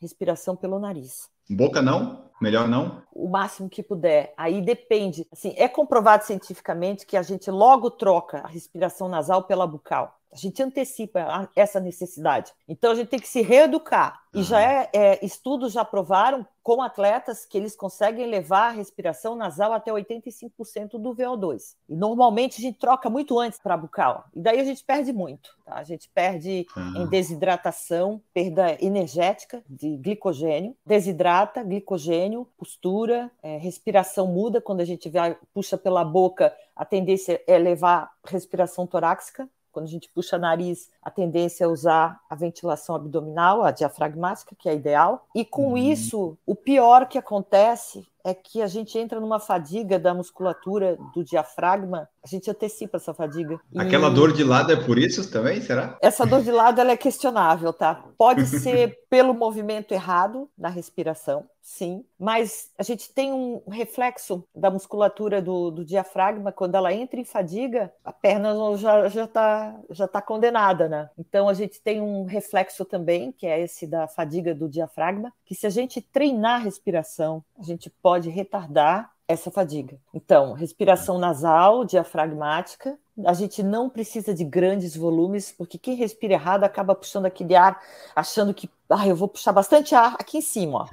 S2: respiração pelo nariz.
S1: Boca não? Melhor não?
S2: O máximo que puder. Aí depende. Assim, é comprovado cientificamente que a gente logo troca a respiração nasal pela bucal. A gente antecipa essa necessidade. Então a gente tem que se reeducar. E já é, é, estudos já provaram com atletas que eles conseguem levar a respiração nasal até 85% do VO2. E normalmente a gente troca muito antes para bucal. E daí a gente perde muito. Tá? A gente perde uhum. em desidratação, perda energética de glicogênio, desidrata, glicogênio, postura, é, respiração muda quando a gente vai, puxa pela boca, a tendência é levar respiração torácica quando a gente puxa nariz, a tendência é usar a ventilação abdominal, a diafragmática, que é ideal. E com uhum. isso, o pior que acontece é que a gente entra numa fadiga da musculatura do diafragma, a gente antecipa essa fadiga.
S1: Aquela e... dor de lado é por isso também, será?
S2: Essa dor de lado ela é questionável, tá? Pode ser pelo movimento errado da respiração, sim, mas a gente tem um reflexo da musculatura do, do diafragma, quando ela entra em fadiga, a perna já já está já tá condenada, né? Então a gente tem um reflexo também, que é esse da fadiga do diafragma, que se a gente treinar a respiração, a gente pode retardar essa fadiga. Então, respiração nasal, diafragmática. A gente não precisa de grandes volumes, porque quem respira errado acaba puxando aquele ar, achando que, ah, eu vou puxar bastante ar aqui em cima, ó.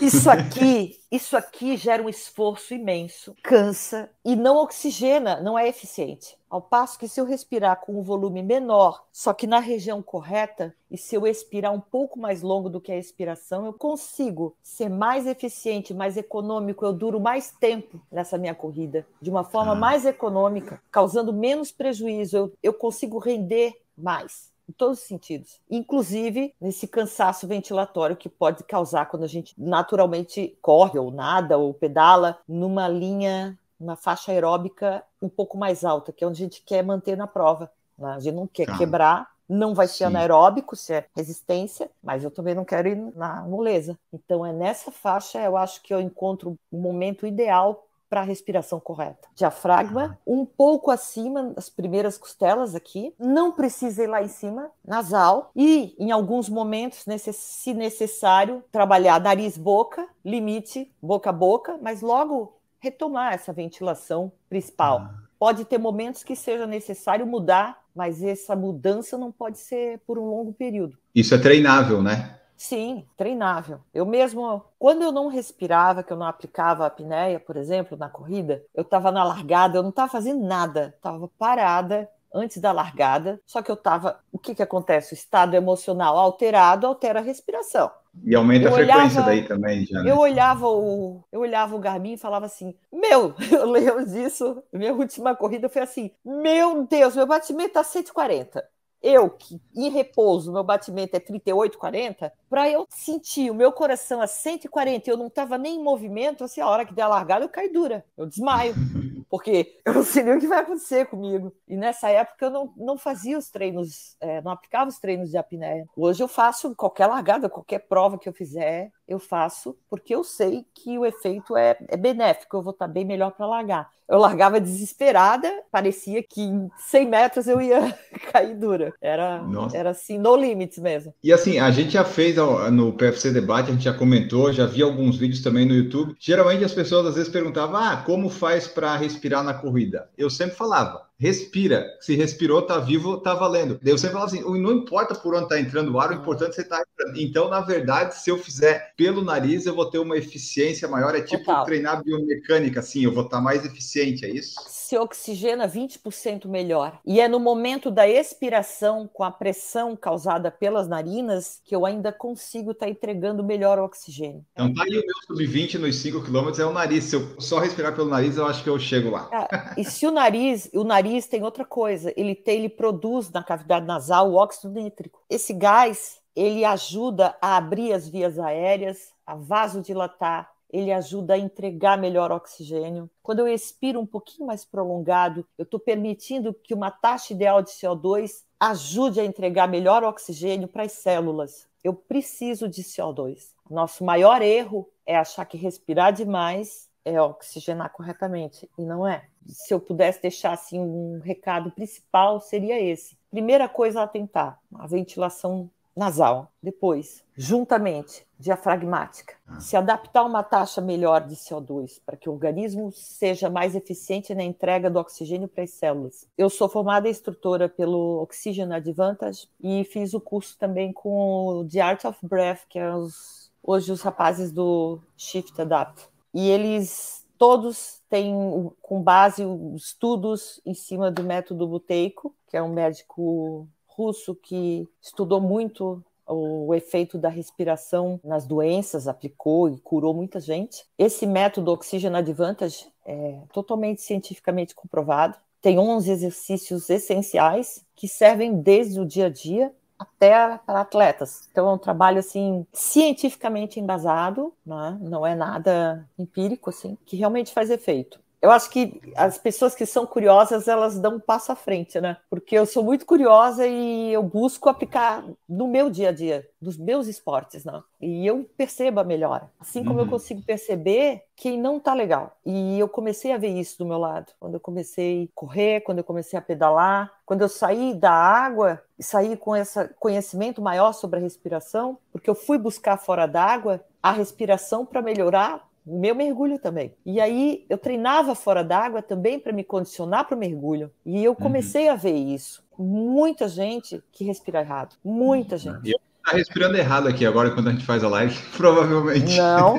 S2: Isso aqui, isso aqui gera um esforço imenso, cansa e não oxigena, não é eficiente. Ao passo que se eu respirar com um volume menor, só que na região correta, e se eu expirar um pouco mais longo do que a expiração, eu consigo ser mais eficiente, mais econômico, eu duro mais tempo nessa minha corrida, de uma forma ah. mais econômica, causando menos prejuízo, eu, eu consigo render mais em todos os sentidos, inclusive nesse cansaço ventilatório que pode causar quando a gente naturalmente corre ou nada ou pedala numa linha, uma faixa aeróbica um pouco mais alta, que é onde a gente quer manter na prova. Né? A gente não quer quebrar, não vai ser anaeróbico, se é resistência, mas eu também não quero ir na moleza. Então é nessa faixa eu acho que eu encontro o momento ideal para a respiração correta. Diafragma, um pouco acima das primeiras costelas aqui, não precisa ir lá em cima, nasal, e em alguns momentos, se necessário, trabalhar nariz-boca, limite boca a boca, mas logo retomar essa ventilação principal. Ah. Pode ter momentos que seja necessário mudar, mas essa mudança não pode ser por um longo período.
S1: Isso é treinável, né?
S2: Sim, treinável. Eu mesmo, quando eu não respirava, que eu não aplicava a apneia, por exemplo, na corrida, eu estava na largada, eu não estava fazendo nada, estava parada antes da largada, só que eu estava. O que, que acontece? O estado emocional alterado altera a respiração.
S1: E aumenta eu a frequência olhava, daí também, já.
S2: Né? Eu olhava o, eu olhava o Garmin e falava assim: Meu, eu lembro disso. Minha última corrida foi assim: Meu Deus, meu batimento tá 140 eu que em repouso, meu batimento é 38, 40, para eu sentir o meu coração a 140 e eu não estava nem em movimento, assim, a hora que der a largada eu caio dura, eu desmaio, porque eu não sei nem o que vai acontecer comigo. E nessa época eu não, não fazia os treinos, é, não aplicava os treinos de apneia. Hoje eu faço qualquer largada, qualquer prova que eu fizer, eu faço, porque eu sei que o efeito é, é benéfico, eu vou estar bem melhor para largar. Eu largava desesperada, parecia que em 100 metros eu ia cair dura. Era, era assim, no limits mesmo.
S1: E assim, a gente já fez no PFC Debate, a gente já comentou, já vi alguns vídeos também no YouTube. Geralmente as pessoas às vezes perguntavam: ah, como faz para respirar na corrida? Eu sempre falava: respira. Se respirou, tá vivo, tá valendo. Eu sempre falo assim: não importa por onde tá entrando o ar, o importante é você tá entrando. Então, na verdade, se eu fizer pelo nariz, eu vou ter uma eficiência maior. É tipo Total. treinar biomecânica, assim, eu vou estar tá mais eficiente, é isso?
S2: Se oxigena 20% melhor. E é no momento da expiração, com a pressão causada pelas narinas, que eu ainda consigo estar tá entregando melhor o oxigênio.
S1: Então, tá aí o meu sub-20 nos 5 km é o nariz. Se eu só respirar pelo nariz, eu acho que eu chego lá.
S2: Ah, e se o nariz, o nariz nariz tem outra coisa, ele tem, ele produz na cavidade nasal o óxido nítrico. Esse gás, ele ajuda a abrir as vias aéreas, a vasodilatar, ele ajuda a entregar melhor oxigênio. Quando eu expiro um pouquinho mais prolongado, eu estou permitindo que uma taxa ideal de CO2 ajude a entregar melhor oxigênio para as células. Eu preciso de CO2. Nosso maior erro é achar que respirar demais é oxigenar corretamente, e não é. Se eu pudesse deixar assim um recado principal seria esse. Primeira coisa a tentar, a ventilação nasal. Depois, juntamente, diafragmática. Ah. Se adaptar a uma taxa melhor de CO2 para que o organismo seja mais eficiente na entrega do oxigênio para as células. Eu sou formada instrutora pelo Oxygen Advantage e fiz o curso também com o The Art of Breath, que é os, hoje os rapazes do Shift Adapt e eles todos têm com base estudos em cima do método Buteyko, que é um médico russo que estudou muito o efeito da respiração nas doenças, aplicou e curou muita gente. Esse método Oxygen Advantage é totalmente cientificamente comprovado. Tem 11 exercícios essenciais que servem desde o dia a dia até para atletas. Então é um trabalho assim cientificamente embasado, né? não é nada empírico assim, que realmente faz efeito eu acho que as pessoas que são curiosas, elas dão um passo à frente, né? Porque eu sou muito curiosa e eu busco aplicar no meu dia a dia, dos meus esportes, né? E eu percebo a melhora. Assim como uhum. eu consigo perceber quem não tá legal. E eu comecei a ver isso do meu lado. Quando eu comecei a correr, quando eu comecei a pedalar, quando eu saí da água e saí com esse conhecimento maior sobre a respiração, porque eu fui buscar fora d'água a respiração para melhorar o meu mergulho também. E aí eu treinava fora d'água também para me condicionar para o mergulho. E eu uhum. comecei uhum. a ver isso. Muita gente que respira errado. Muita gente.
S1: Eu tá respirando errado aqui agora quando a gente faz a live, provavelmente.
S2: Não.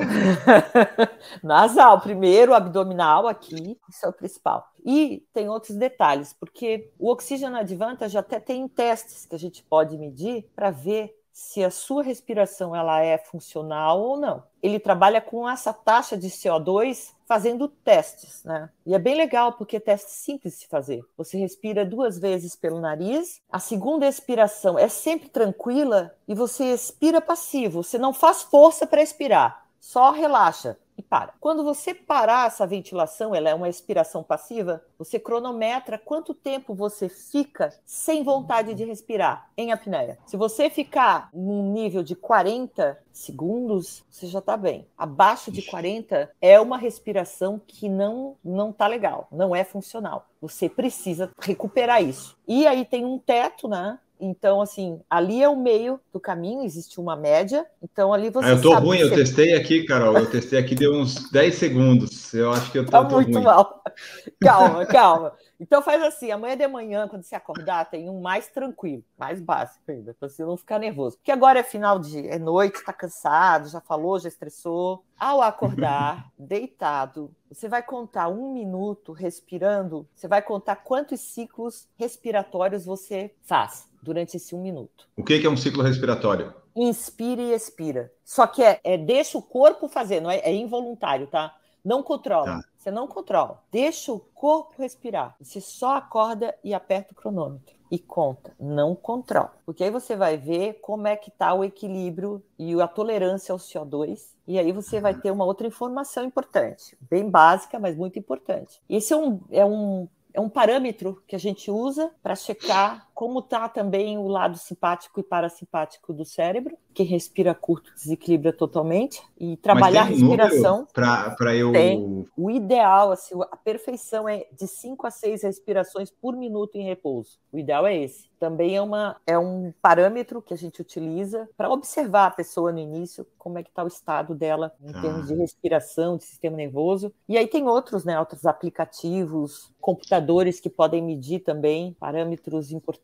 S2: Nasal, primeiro abdominal aqui, isso é o principal. E tem outros detalhes, porque o oxigênio advantage até tem testes que a gente pode medir para ver se a sua respiração ela é funcional ou não. Ele trabalha com essa taxa de CO2 fazendo testes, né? E é bem legal porque é teste simples de fazer. Você respira duas vezes pelo nariz, a segunda expiração é sempre tranquila e você expira passivo, você não faz força para expirar, só relaxa e para. Quando você parar essa ventilação, ela é uma expiração passiva, você cronometra quanto tempo você fica sem vontade de respirar em apneia. Se você ficar num nível de 40 segundos, você já está bem. Abaixo de 40 é uma respiração que não não tá legal, não é funcional. Você precisa recuperar isso. E aí tem um teto, né? Então, assim, ali é o meio do caminho, existe uma média. Então, ali você.
S1: Ah, eu tô ruim, eu testei aqui, Carol. Eu testei aqui, deu uns 10 segundos. Eu acho que eu tô,
S2: tá muito ruim. mal. Calma, calma. Então faz assim, amanhã de manhã, quando você acordar, tem um mais tranquilo, mais básico ainda, para você não ficar nervoso. Porque agora é final de é noite, tá cansado, já falou, já estressou. Ao acordar, deitado, você vai contar um minuto respirando, você vai contar quantos ciclos respiratórios você faz durante esse um minuto.
S1: O que é um ciclo respiratório?
S2: Inspira e expira. Só que é, é deixa o corpo fazer, não é, é involuntário, tá? Não controla. Tá. Você não controla. Deixa o corpo respirar. Você só acorda e aperta o cronômetro e conta, não controla. Porque aí você vai ver como é que está o equilíbrio e a tolerância ao CO2. E aí você vai ter uma outra informação importante, bem básica, mas muito importante. Esse é um, é um é um parâmetro que a gente usa para checar como está também o lado simpático e parasimpático do cérebro. Quem respira curto desequilibra totalmente. E trabalhar a respiração.
S1: Para eu.
S2: Tem. O ideal, assim, a perfeição é de 5 a 6 respirações por minuto em repouso. O ideal é esse. Também é, uma, é um parâmetro que a gente utiliza para observar a pessoa no início, como é que está o estado dela em ah. termos de respiração, de sistema nervoso. E aí tem outros, né, outros aplicativos, computadores que podem medir também parâmetros importantes,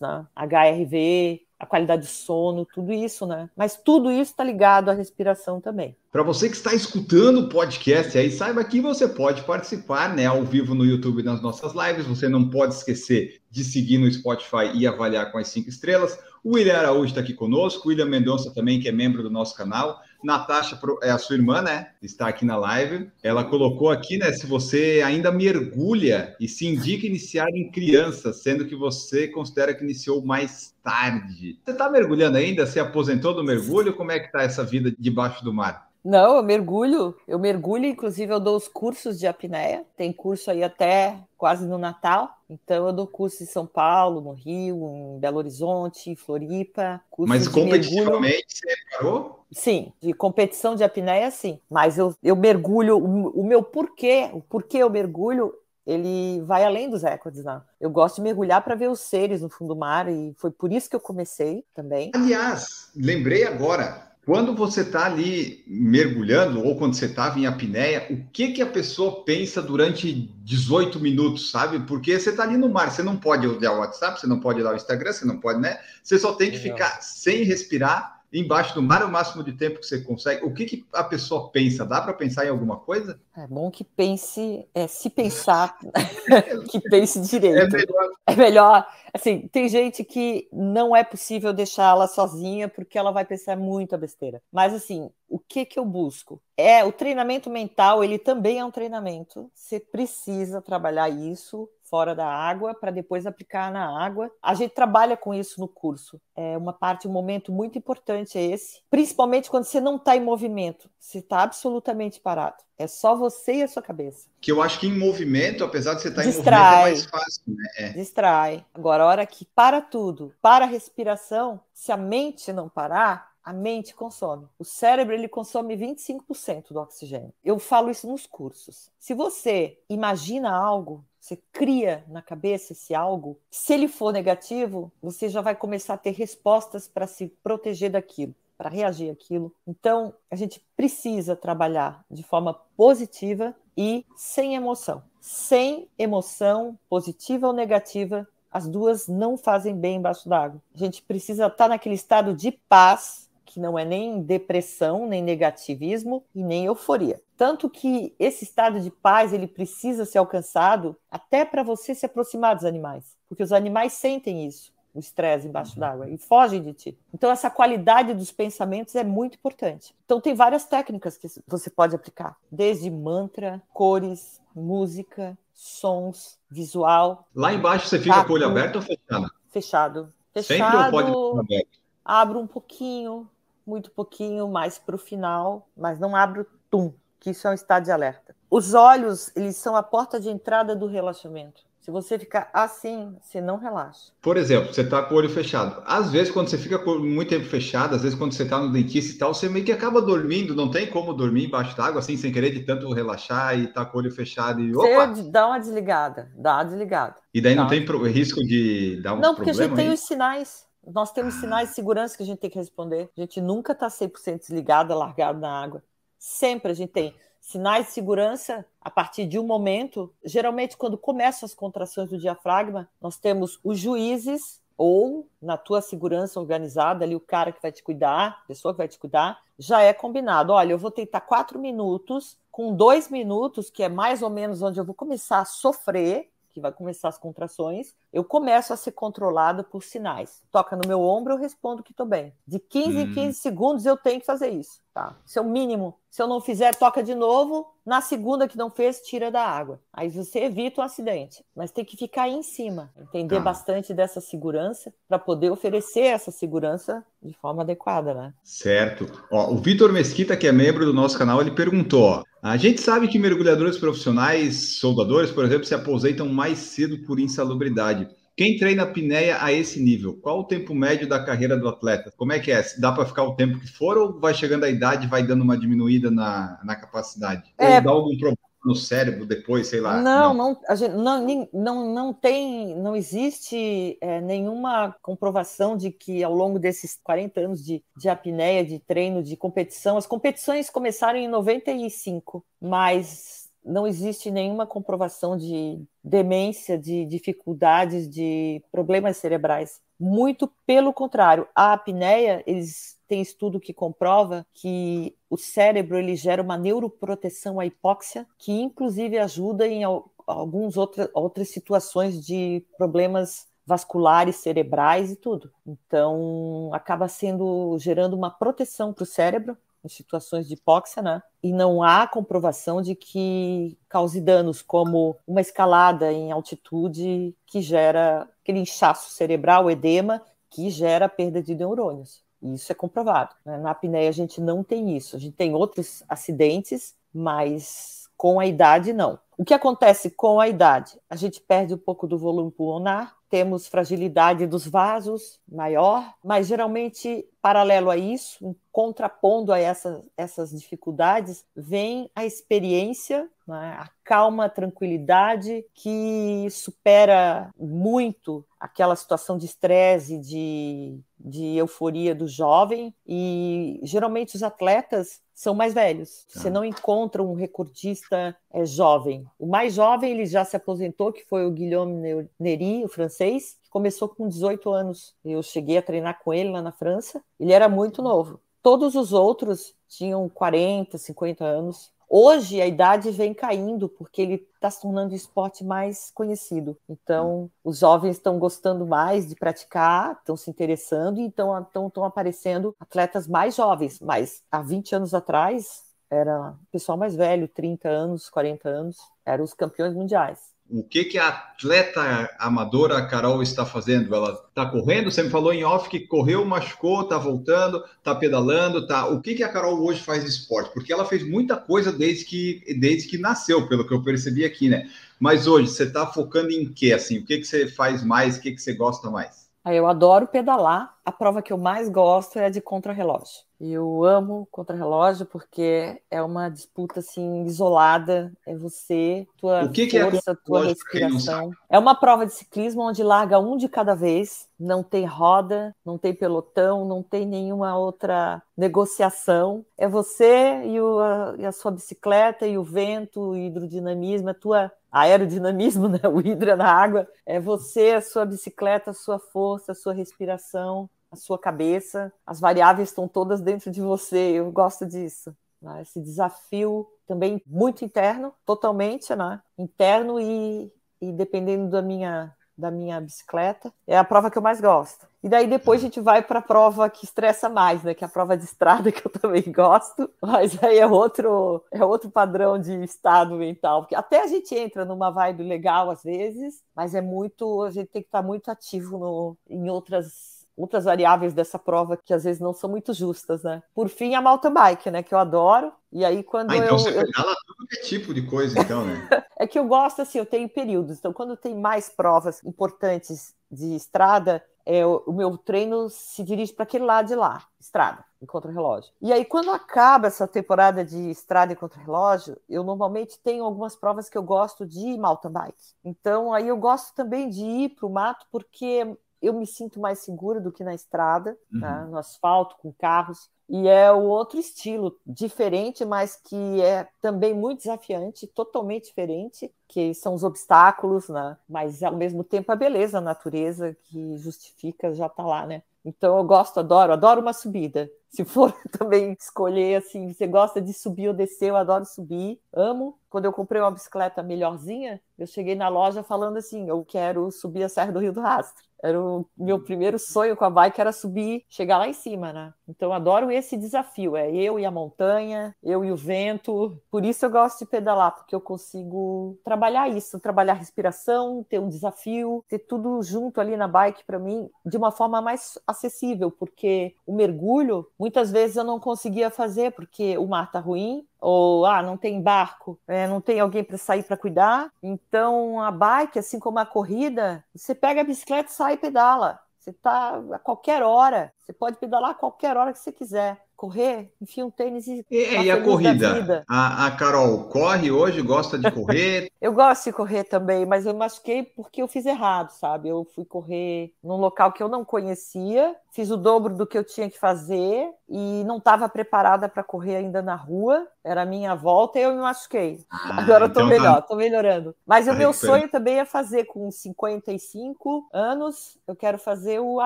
S2: né? HRV, a qualidade de sono, tudo isso, né? Mas tudo isso está ligado à respiração também.
S1: Para você que está escutando o podcast aí, saiba que você pode participar, né, ao vivo no YouTube nas nossas lives. Você não pode esquecer de seguir no Spotify e avaliar com as cinco estrelas. O William Araújo está aqui conosco, o William Mendonça também, que é membro do nosso canal. Natasha é a sua irmã, né? Está aqui na live. Ela colocou aqui, né? Se você ainda mergulha e se indica iniciar em criança, sendo que você considera que iniciou mais tarde. Você está mergulhando ainda? Se aposentou do mergulho? Como é que está essa vida debaixo do mar?
S2: Não, eu mergulho. Eu mergulho, inclusive eu dou os cursos de apneia. Tem curso aí até quase no Natal. Então eu dou curso em São Paulo, no Rio, em Belo Horizonte, em Floripa.
S1: Mas competitivamente você parou?
S2: Sim, de competição de apneia, sim. Mas eu, eu mergulho, o, o meu porquê, o porquê eu mergulho, ele vai além dos recordes, né? Eu gosto de mergulhar para ver os seres no fundo do mar e foi por isso que eu comecei também.
S1: Aliás, lembrei agora, quando você está ali mergulhando, ou quando você estava em apneia, o que, que a pessoa pensa durante 18 minutos, sabe? Porque você está ali no mar, você não pode olhar o WhatsApp, você não pode olhar o Instagram, você não pode, né? Você só tem que ficar sem respirar embaixo do mar o máximo de tempo que você consegue. O que, que a pessoa pensa? Dá para pensar em alguma coisa?
S2: É bom que pense, é, se pensar, que pense direito. É melhor. é melhor. Assim, tem gente que não é possível deixar ela sozinha porque ela vai pensar muita besteira. Mas assim, o que que eu busco? É o treinamento mental, ele também é um treinamento. Você precisa trabalhar isso fora da água para depois aplicar na água. A gente trabalha com isso no curso. É uma parte, um momento muito importante é esse, principalmente quando você não está em movimento, você está absolutamente parado. É só você e a sua cabeça.
S1: Que eu acho que em movimento, apesar de você estar tá
S2: Distrai.
S1: em movimento, é mais fácil, né? É.
S2: Distrai. Agora, a hora que para tudo, para a respiração, se a mente não parar, a mente consome. O cérebro ele consome 25% do oxigênio. Eu falo isso nos cursos. Se você imagina algo, você cria na cabeça esse algo, se ele for negativo, você já vai começar a ter respostas para se proteger daquilo, para reagir àquilo. Então, a gente precisa trabalhar de forma positiva e sem emoção. Sem emoção, positiva ou negativa, as duas não fazem bem embaixo d'água. A gente precisa estar naquele estado de paz que não é nem depressão, nem negativismo e nem euforia. Tanto que esse estado de paz ele precisa ser alcançado até para você se aproximar dos animais, porque os animais sentem isso, o estresse embaixo d'água e fogem de ti. Então essa qualidade dos pensamentos é muito importante. Então tem várias técnicas que você pode aplicar, desde mantra, cores, música, sons, visual.
S1: Lá embaixo você fica com o olho aberto ou fechado?
S2: Fechado. Fechado.
S1: Sempre ou pode aberto?
S2: Abro um pouquinho, muito pouquinho mais para o final, mas não abro tum, que isso é um estado de alerta. Os olhos, eles são a porta de entrada do relaxamento. Se você ficar assim, você não relaxa.
S1: Por exemplo, você está com o olho fechado. Às vezes, quando você fica muito tempo fechado, às vezes quando você está no dentista e tal, você meio que acaba dormindo, não tem como dormir embaixo d'água, assim, sem querer, de tanto relaxar e tá com o olho fechado e
S2: opa! Você dá uma desligada, dá uma desligada.
S1: E daí não tem risco de dar um
S2: Não, porque a gente tem os sinais. Nós temos sinais de segurança que a gente tem que responder. A gente nunca está 100% desligado, largado na água. Sempre a gente tem sinais de segurança a partir de um momento. Geralmente, quando começam as contrações do diafragma, nós temos os juízes ou na tua segurança organizada ali o cara que vai te cuidar, a pessoa que vai te cuidar, já é combinado. Olha, eu vou tentar quatro minutos, com dois minutos, que é mais ou menos onde eu vou começar a sofrer, que vai começar as contrações, eu começo a ser controlado por sinais. Toca no meu ombro, eu respondo que estou bem. De 15 hum. em 15 segundos eu tenho que fazer isso. Tá? Isso é o mínimo. Se eu não fizer, toca de novo. Na segunda que não fez, tira da água. Aí você evita o acidente. Mas tem que ficar aí em cima. Entender tá. bastante dessa segurança para poder oferecer essa segurança de forma adequada, né?
S1: Certo. Ó, o Vitor Mesquita, que é membro do nosso canal, ele perguntou: a gente sabe que mergulhadores profissionais, soldadores, por exemplo, se aposentam mais cedo por insalubridade. Quem treina a apneia a esse nível? Qual o tempo médio da carreira do atleta? Como é que é? Dá para ficar o tempo que for ou vai chegando a idade e vai dando uma diminuída na, na capacidade? É... Ou dá algum problema no cérebro depois, sei lá?
S2: Não, não, a gente, não, não, não tem, não existe é, nenhuma comprovação de que ao longo desses 40 anos de, de apneia, de treino, de competição, as competições começaram em 95, mas não existe nenhuma comprovação de demência, de dificuldades, de problemas cerebrais. Muito pelo contrário, a apneia, eles têm estudo que comprova que o cérebro ele gera uma neuroproteção à hipóxia, que inclusive ajuda em algumas outras, outras situações de problemas vasculares, cerebrais e tudo. Então, acaba sendo gerando uma proteção para o cérebro em situações de hipóxia, né? E não há comprovação de que cause danos como uma escalada em altitude que gera aquele inchaço cerebral, edema, que gera perda de neurônios. Isso é comprovado. Né? Na apneia a gente não tem isso. A gente tem outros acidentes, mas com a idade não. O que acontece com a idade? A gente perde um pouco do volume pulmonar, temos fragilidade dos vasos maior, mas geralmente, paralelo a isso, contrapondo a essa, essas dificuldades, vem a experiência, né, a calma, a tranquilidade que supera muito aquela situação de estresse, de, de euforia do jovem, e geralmente os atletas são mais velhos. Você não encontra um recordista é, jovem. O mais jovem ele já se aposentou, que foi o Guillaume Neri, o francês, que começou com 18 anos. Eu cheguei a treinar com ele lá na França. Ele era muito novo. Todos os outros tinham 40, 50 anos. Hoje a idade vem caindo porque ele está se tornando o esporte mais conhecido. Então, os jovens estão gostando mais de praticar, estão se interessando e estão aparecendo atletas mais jovens. Mas há 20 anos atrás, era pessoal mais velho, 30 anos, 40 anos, eram os campeões mundiais.
S1: O que, que a atleta amadora Carol está fazendo? Ela está correndo? Você me falou em off que correu, machucou, está voltando, está pedalando, tá? O que, que a Carol hoje faz de esporte? Porque ela fez muita coisa desde que, desde que nasceu, pelo que eu percebi aqui, né? Mas hoje, você está focando em quê? Assim, o que, que você faz mais? O que, que você gosta mais?
S2: Eu adoro pedalar. A prova que eu mais gosto é a de contrarrelógio. Eu amo contrarrelógio porque é uma disputa assim isolada, é você, tua
S1: que força,
S2: que é tua respiração. É uma prova de ciclismo onde larga um de cada vez, não tem roda, não tem pelotão, não tem nenhuma outra negociação. É você e, o, a, e a sua bicicleta e o vento, o hidrodinamismo, a tua aerodinamismo, né? o hidra na água, é você, a sua bicicleta, a sua força, a sua respiração a sua cabeça, as variáveis estão todas dentro de você. Eu gosto disso. Né? Esse desafio também muito interno, totalmente, né? Interno e, e dependendo da minha da minha bicicleta, é a prova que eu mais gosto. E daí depois a gente vai para a prova que estressa mais, né? Que é a prova de estrada que eu também gosto, mas aí é outro é outro padrão de estado mental, porque até a gente entra numa vibe legal às vezes, mas é muito a gente tem que estar muito ativo no, em outras outras variáveis dessa prova que às vezes não são muito justas, né? Por fim, a mountain bike, né? Que eu adoro. E aí, quando
S1: ah, então
S2: eu.
S1: você pedala tudo que é tipo de coisa, então, né?
S2: é que eu gosto, assim, eu tenho períodos. Então, quando tem mais provas importantes de estrada, é, o, meu treino se dirige para aquele lado de lá, estrada, em contra-relógio. E aí, quando acaba essa temporada de estrada e contra-relógio, eu normalmente tenho algumas provas que eu gosto de mountain bike. Então, aí eu gosto também de ir para o mato, porque eu me sinto mais segura do que na estrada, uhum. né, no asfalto, com carros. E é o outro estilo, diferente, mas que é também muito desafiante, totalmente diferente, que são os obstáculos, né? Mas ao mesmo tempo a beleza, a natureza que justifica já está lá, né? Então eu gosto, adoro, adoro uma subida. Se for também escolher assim, você gosta de subir ou descer, eu adoro subir, amo. Quando eu comprei uma bicicleta melhorzinha, eu cheguei na loja falando assim, eu quero subir a Serra do Rio do Rastro. Era o meu primeiro sonho com a bike era subir, chegar lá em cima, né? Então adoro esse desafio, é eu e a montanha, eu e o vento. Por isso eu gosto de pedalar, porque eu consigo trabalhar isso, trabalhar respiração, ter um desafio, ter tudo junto ali na bike para mim de uma forma mais acessível, porque o mergulho muitas vezes eu não conseguia fazer porque o mar tá ruim, ou ah, não tem barco, é, não tem alguém para sair para cuidar. Então a bike, assim como a corrida, você pega a bicicleta, sai e pedala. Você está a qualquer hora, você pode pedalar a qualquer hora que você quiser correr, enfia um tênis e.
S1: E, e a corrida? A, a, Carol corre hoje, gosta de correr?
S2: eu gosto de correr também, mas eu machuquei porque eu fiz errado, sabe? Eu fui correr num local que eu não conhecia, fiz o dobro do que eu tinha que fazer e não estava preparada para correr ainda na rua. Era a minha volta e eu me machuquei. Ah, Agora eu tô então tá melhor, tá... tô melhorando. Mas o meu sonho também é fazer com 55 anos, eu quero fazer o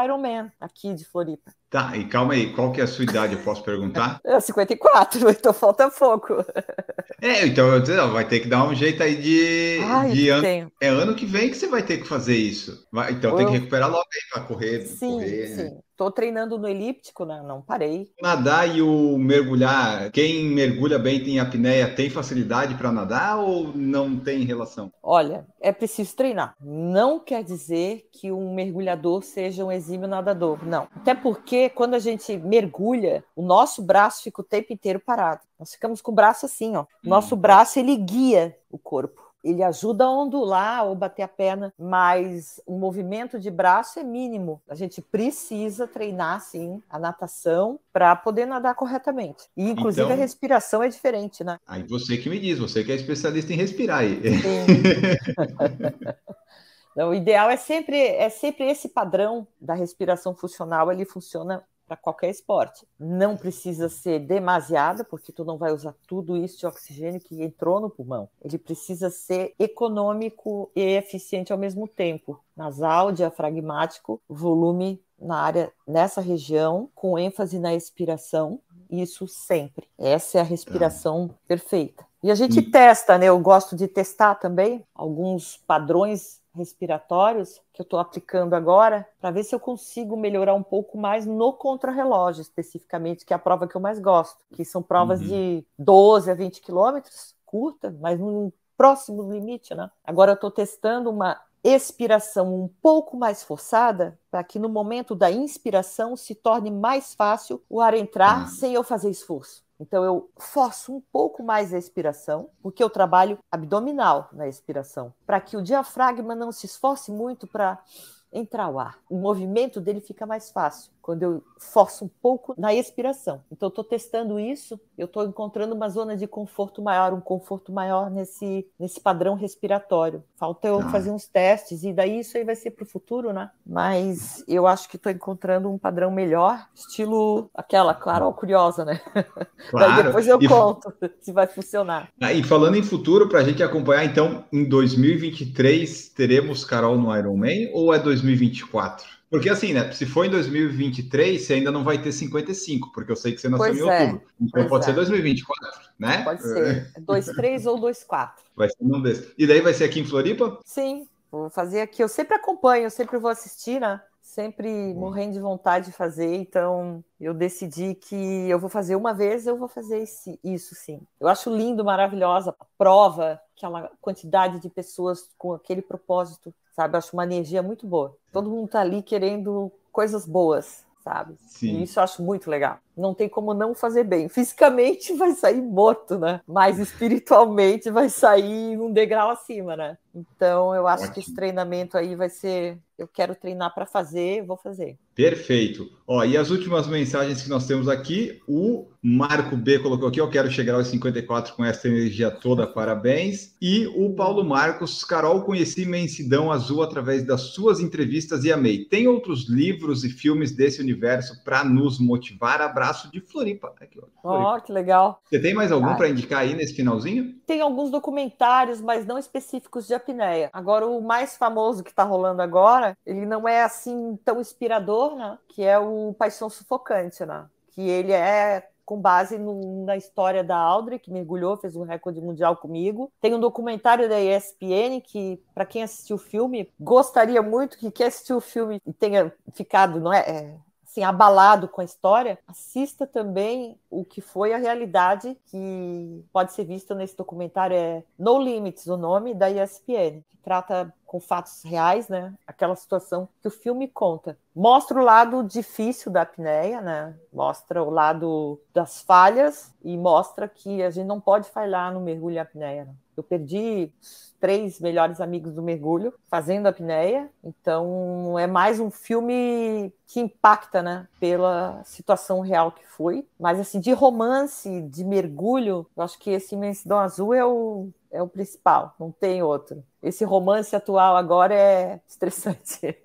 S2: Ironman aqui de Floripa.
S1: Tá, e calma aí, qual que é a sua idade, eu posso perguntar?
S2: É 54, então falta pouco.
S1: É, então eu dizer, vai ter que dar um jeito aí de, Ai, de ano. Tenho. É ano que vem que você vai ter que fazer isso. Vai, então eu... tem que recuperar logo aí para correr.
S2: Sim,
S1: correr,
S2: sim. Tô treinando no elíptico, né? não parei.
S1: Nadar e o mergulhar, quem mergulha bem tem apneia, tem facilidade para nadar ou não tem relação?
S2: Olha, é preciso treinar. Não quer dizer que um mergulhador seja um exímio nadador, não. Até porque quando a gente mergulha, o nosso braço fica o tempo inteiro parado. Nós ficamos com o braço assim, ó. Nosso hum. braço ele guia o corpo ele ajuda a ondular ou bater a perna, mas o movimento de braço é mínimo. A gente precisa treinar, sim, a natação para poder nadar corretamente. E, inclusive, então, a respiração é diferente, né?
S1: Aí você que me diz, você que é especialista em respirar aí.
S2: Não, o ideal é sempre, é sempre esse padrão da respiração funcional, ele funciona para qualquer esporte. Não precisa ser demasiada, porque tu não vai usar tudo isso de oxigênio que entrou no pulmão. Ele precisa ser econômico e eficiente ao mesmo tempo. Nasal, diafragmático, volume na área nessa região, com ênfase na expiração, isso sempre. Essa é a respiração perfeita. E a gente hum. testa, né? Eu gosto de testar também alguns padrões respiratórios que eu estou aplicando agora para ver se eu consigo melhorar um pouco mais no contrarrelógio, especificamente, que é a prova que eu mais gosto, que são provas uhum. de 12 a 20 quilômetros, curta, mas não próximo do limite, né? Agora eu estou testando uma expiração um pouco mais forçada, para que no momento da inspiração se torne mais fácil o ar entrar uhum. sem eu fazer esforço. Então eu forço um pouco mais a expiração, porque eu trabalho abdominal na expiração, para que o diafragma não se esforce muito para entrar o ar. O movimento dele fica mais fácil quando eu forço um pouco na expiração. Então, eu estou testando isso, eu estou encontrando uma zona de conforto maior, um conforto maior nesse, nesse padrão respiratório. Falta eu ah. fazer uns testes, e daí isso aí vai ser para o futuro, né? Mas eu acho que estou encontrando um padrão melhor, estilo aquela Carol Curiosa, né? Claro. daí depois eu e... conto se vai funcionar.
S1: Ah, e falando em futuro, para a gente acompanhar, então, em 2023, teremos Carol no Iron Man ou é 2024? Porque assim, né? Se for em 2023, você ainda não vai ter 55, porque eu sei que você nasceu pois em é, outubro. Então pois pode é. ser 2024, né?
S2: Pode ser. 23 ou 24.
S1: Vai ser um desses. E daí vai ser aqui em Floripa?
S2: Sim, vou fazer aqui. Eu sempre acompanho, eu sempre vou assistir, né? Sempre morrendo de vontade de fazer, então eu decidi que eu vou fazer uma vez, eu vou fazer esse, isso sim. Eu acho lindo, maravilhosa a prova, aquela quantidade de pessoas com aquele propósito sabe? Eu acho uma energia muito boa. Todo mundo tá ali querendo coisas boas, sabe? Sim. E isso eu acho muito legal. Não tem como não fazer bem. Fisicamente vai sair morto, né? Mas espiritualmente vai sair um degrau acima, né? Então eu acho Ótimo. que esse treinamento aí vai ser. Eu quero treinar para fazer, vou fazer.
S1: Perfeito. Ó, e as últimas mensagens que nós temos aqui, o Marco B colocou aqui, eu quero chegar aos 54 com essa energia toda, parabéns. E o Paulo Marcos, Carol, conheci Imensidão Azul através das suas entrevistas e amei. Tem outros livros e filmes desse universo para nos motivar? Abraço de Floripa. Aqui,
S2: ó, oh, que legal.
S1: Você tem mais algum para indicar aí nesse finalzinho?
S2: Tem alguns documentários, mas não específicos de apneia. Agora, o mais famoso que está rolando agora, ele não é assim tão inspirador, né? Que é o Paixão Sufocante, né? Que ele é com base no, na história da Audrey, que mergulhou, fez um recorde mundial comigo. Tem um documentário da ESPN que, para quem assistiu o filme, gostaria muito que quem assistiu o filme tenha ficado, não é, é assim, abalado com a história, assista também o que foi a realidade que pode ser vista nesse documentário. É No Limits, o nome da ESPN, que trata com fatos reais, né? Aquela situação que o filme conta. Mostra o lado difícil da apneia, né? Mostra o lado das falhas e mostra que a gente não pode falhar no mergulho apneia. Né? Eu perdi três melhores amigos do mergulho fazendo apneia, então é mais um filme que impacta, né, pela situação real que foi. Mas assim, de romance, de mergulho, eu acho que esse Imensidão Azul é o é o principal, não tem outro. Esse romance atual agora é estressante.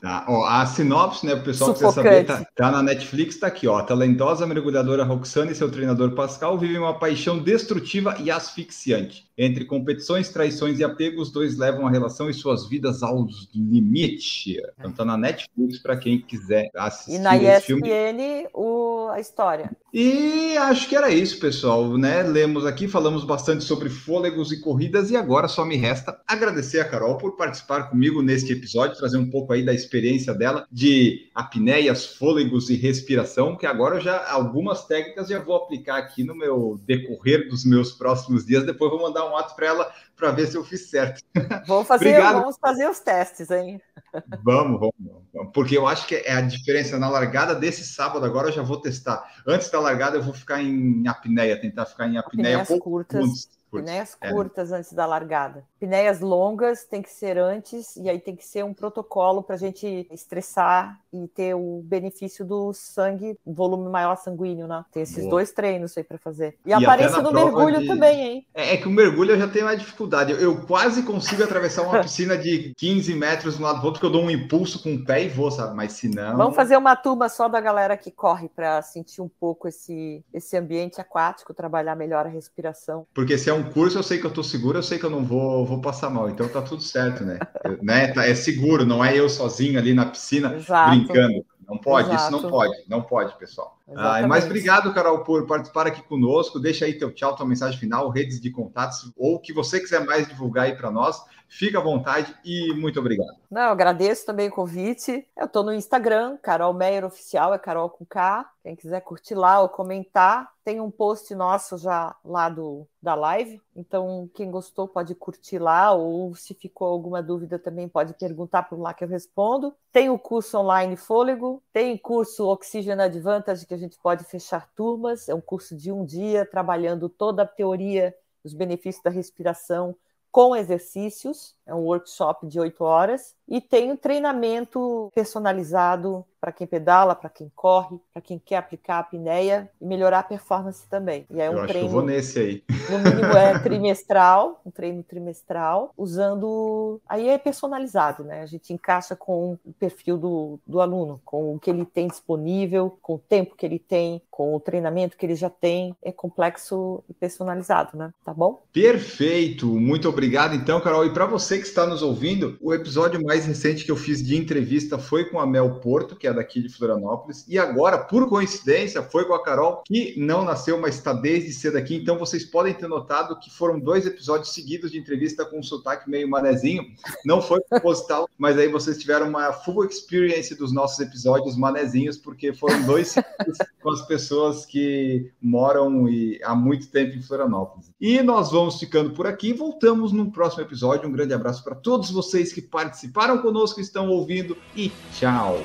S1: Tá, ó, a sinopse, né, o pessoal que quiser saber, tá, tá, na Netflix, tá aqui, ó. A talentosa mergulhadora Roxane e seu treinador Pascal vivem uma paixão destrutiva e asfixiante. Entre competições, traições e apegos, os dois levam a relação e suas vidas ao limite. Então tá na Netflix para quem quiser assistir
S2: E na ESPN, filme. O, a história.
S1: E acho que era isso, pessoal, né? Lemos aqui, falamos bastante sobre fôlegos e corridas e agora só me resta agradecer a Carol por participar comigo neste episódio, trazer um pouco aí da experiência dela de apneias, fôlegos e respiração, que agora já algumas técnicas já vou aplicar aqui no meu decorrer dos meus próximos dias. Depois vou mandar um ato para ela para ver se eu fiz certo.
S2: Vamos fazer, vamos fazer os testes, hein?
S1: Vamos, vamos, vamos, porque eu acho que é a diferença na largada desse sábado. Agora eu já vou testar. Antes da largada, eu vou ficar em apneia, tentar ficar em apneia.
S2: Apneias curtas. Pineias é. curtas antes da largada. Pineias longas tem que ser antes, e aí tem que ser um protocolo para a gente estressar e ter o benefício do sangue, volume maior sanguíneo, né? Tem esses Boa. dois treinos aí para fazer. E, e aparência do mergulho de... também, hein?
S1: É, é, que o mergulho eu já tenho mais dificuldade. Eu, eu quase consigo atravessar uma piscina de 15 metros de um lado do outro, porque eu dou um impulso com o pé e vou, sabe? Mas se não.
S2: Vamos fazer uma turma só da galera que corre para sentir um pouco esse, esse ambiente aquático, trabalhar melhor a respiração.
S1: Porque se é um curso, eu sei que eu tô seguro, eu sei que eu não vou, vou passar mal. Então tá tudo certo, né? né? Tá, é seguro, não é eu sozinho ali na piscina Exato. brincando. Não pode, Exato. isso não pode, não pode, pessoal. Ah, mais obrigado, Carol, por participar aqui conosco. Deixa aí teu tchau, tua mensagem final, redes de contatos, ou o que você quiser mais divulgar aí para nós. Fica à vontade e muito obrigado.
S2: Não, agradeço também o convite. Eu estou no Instagram, Carol Meyer Oficial, é Carol com K. Quem quiser curtir lá ou comentar, tem um post nosso já lá do, da live. Então, quem gostou pode curtir lá, ou se ficou alguma dúvida também pode perguntar por lá que eu respondo. Tem o curso online Fôlego, tem o curso Oxygen Advantage, que a gente pode fechar turmas. É um curso de um dia, trabalhando toda a teoria, os benefícios da respiração com exercícios, é um workshop de oito horas, e tem um treinamento personalizado para quem pedala, para quem corre, para quem quer aplicar a apneia e melhorar a performance também. E é um
S1: eu
S2: treino,
S1: acho que eu vou nesse aí.
S2: No mínimo é trimestral, um treino trimestral, usando. Aí é personalizado, né? A gente encaixa com o perfil do, do aluno, com o que ele tem disponível, com o tempo que ele tem, com o treinamento que ele já tem. É complexo e personalizado, né? Tá bom?
S1: Perfeito! Muito obrigado, então, Carol. E para você que está nos ouvindo, o episódio mais recente que eu fiz de entrevista foi com a Mel Porto, que é daqui de Florianópolis, e agora, por coincidência, foi com a Carol, que não nasceu, mas está desde cedo aqui. Então, vocês podem ter notado que foram dois episódios seguidos de entrevista com um sotaque meio manezinho. Não foi proposital, mas aí vocês tiveram uma full experience dos nossos episódios manezinhos, porque foram dois com as pessoas que moram e, há muito tempo em Florianópolis. E nós vamos ficando por aqui. Voltamos no próximo episódio. Um grande abraço para todos vocês que participaram conosco, estão ouvindo e tchau.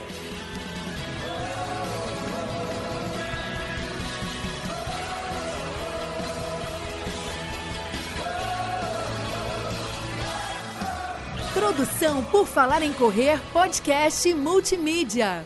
S3: Produção por Falar em Correr, podcast multimídia.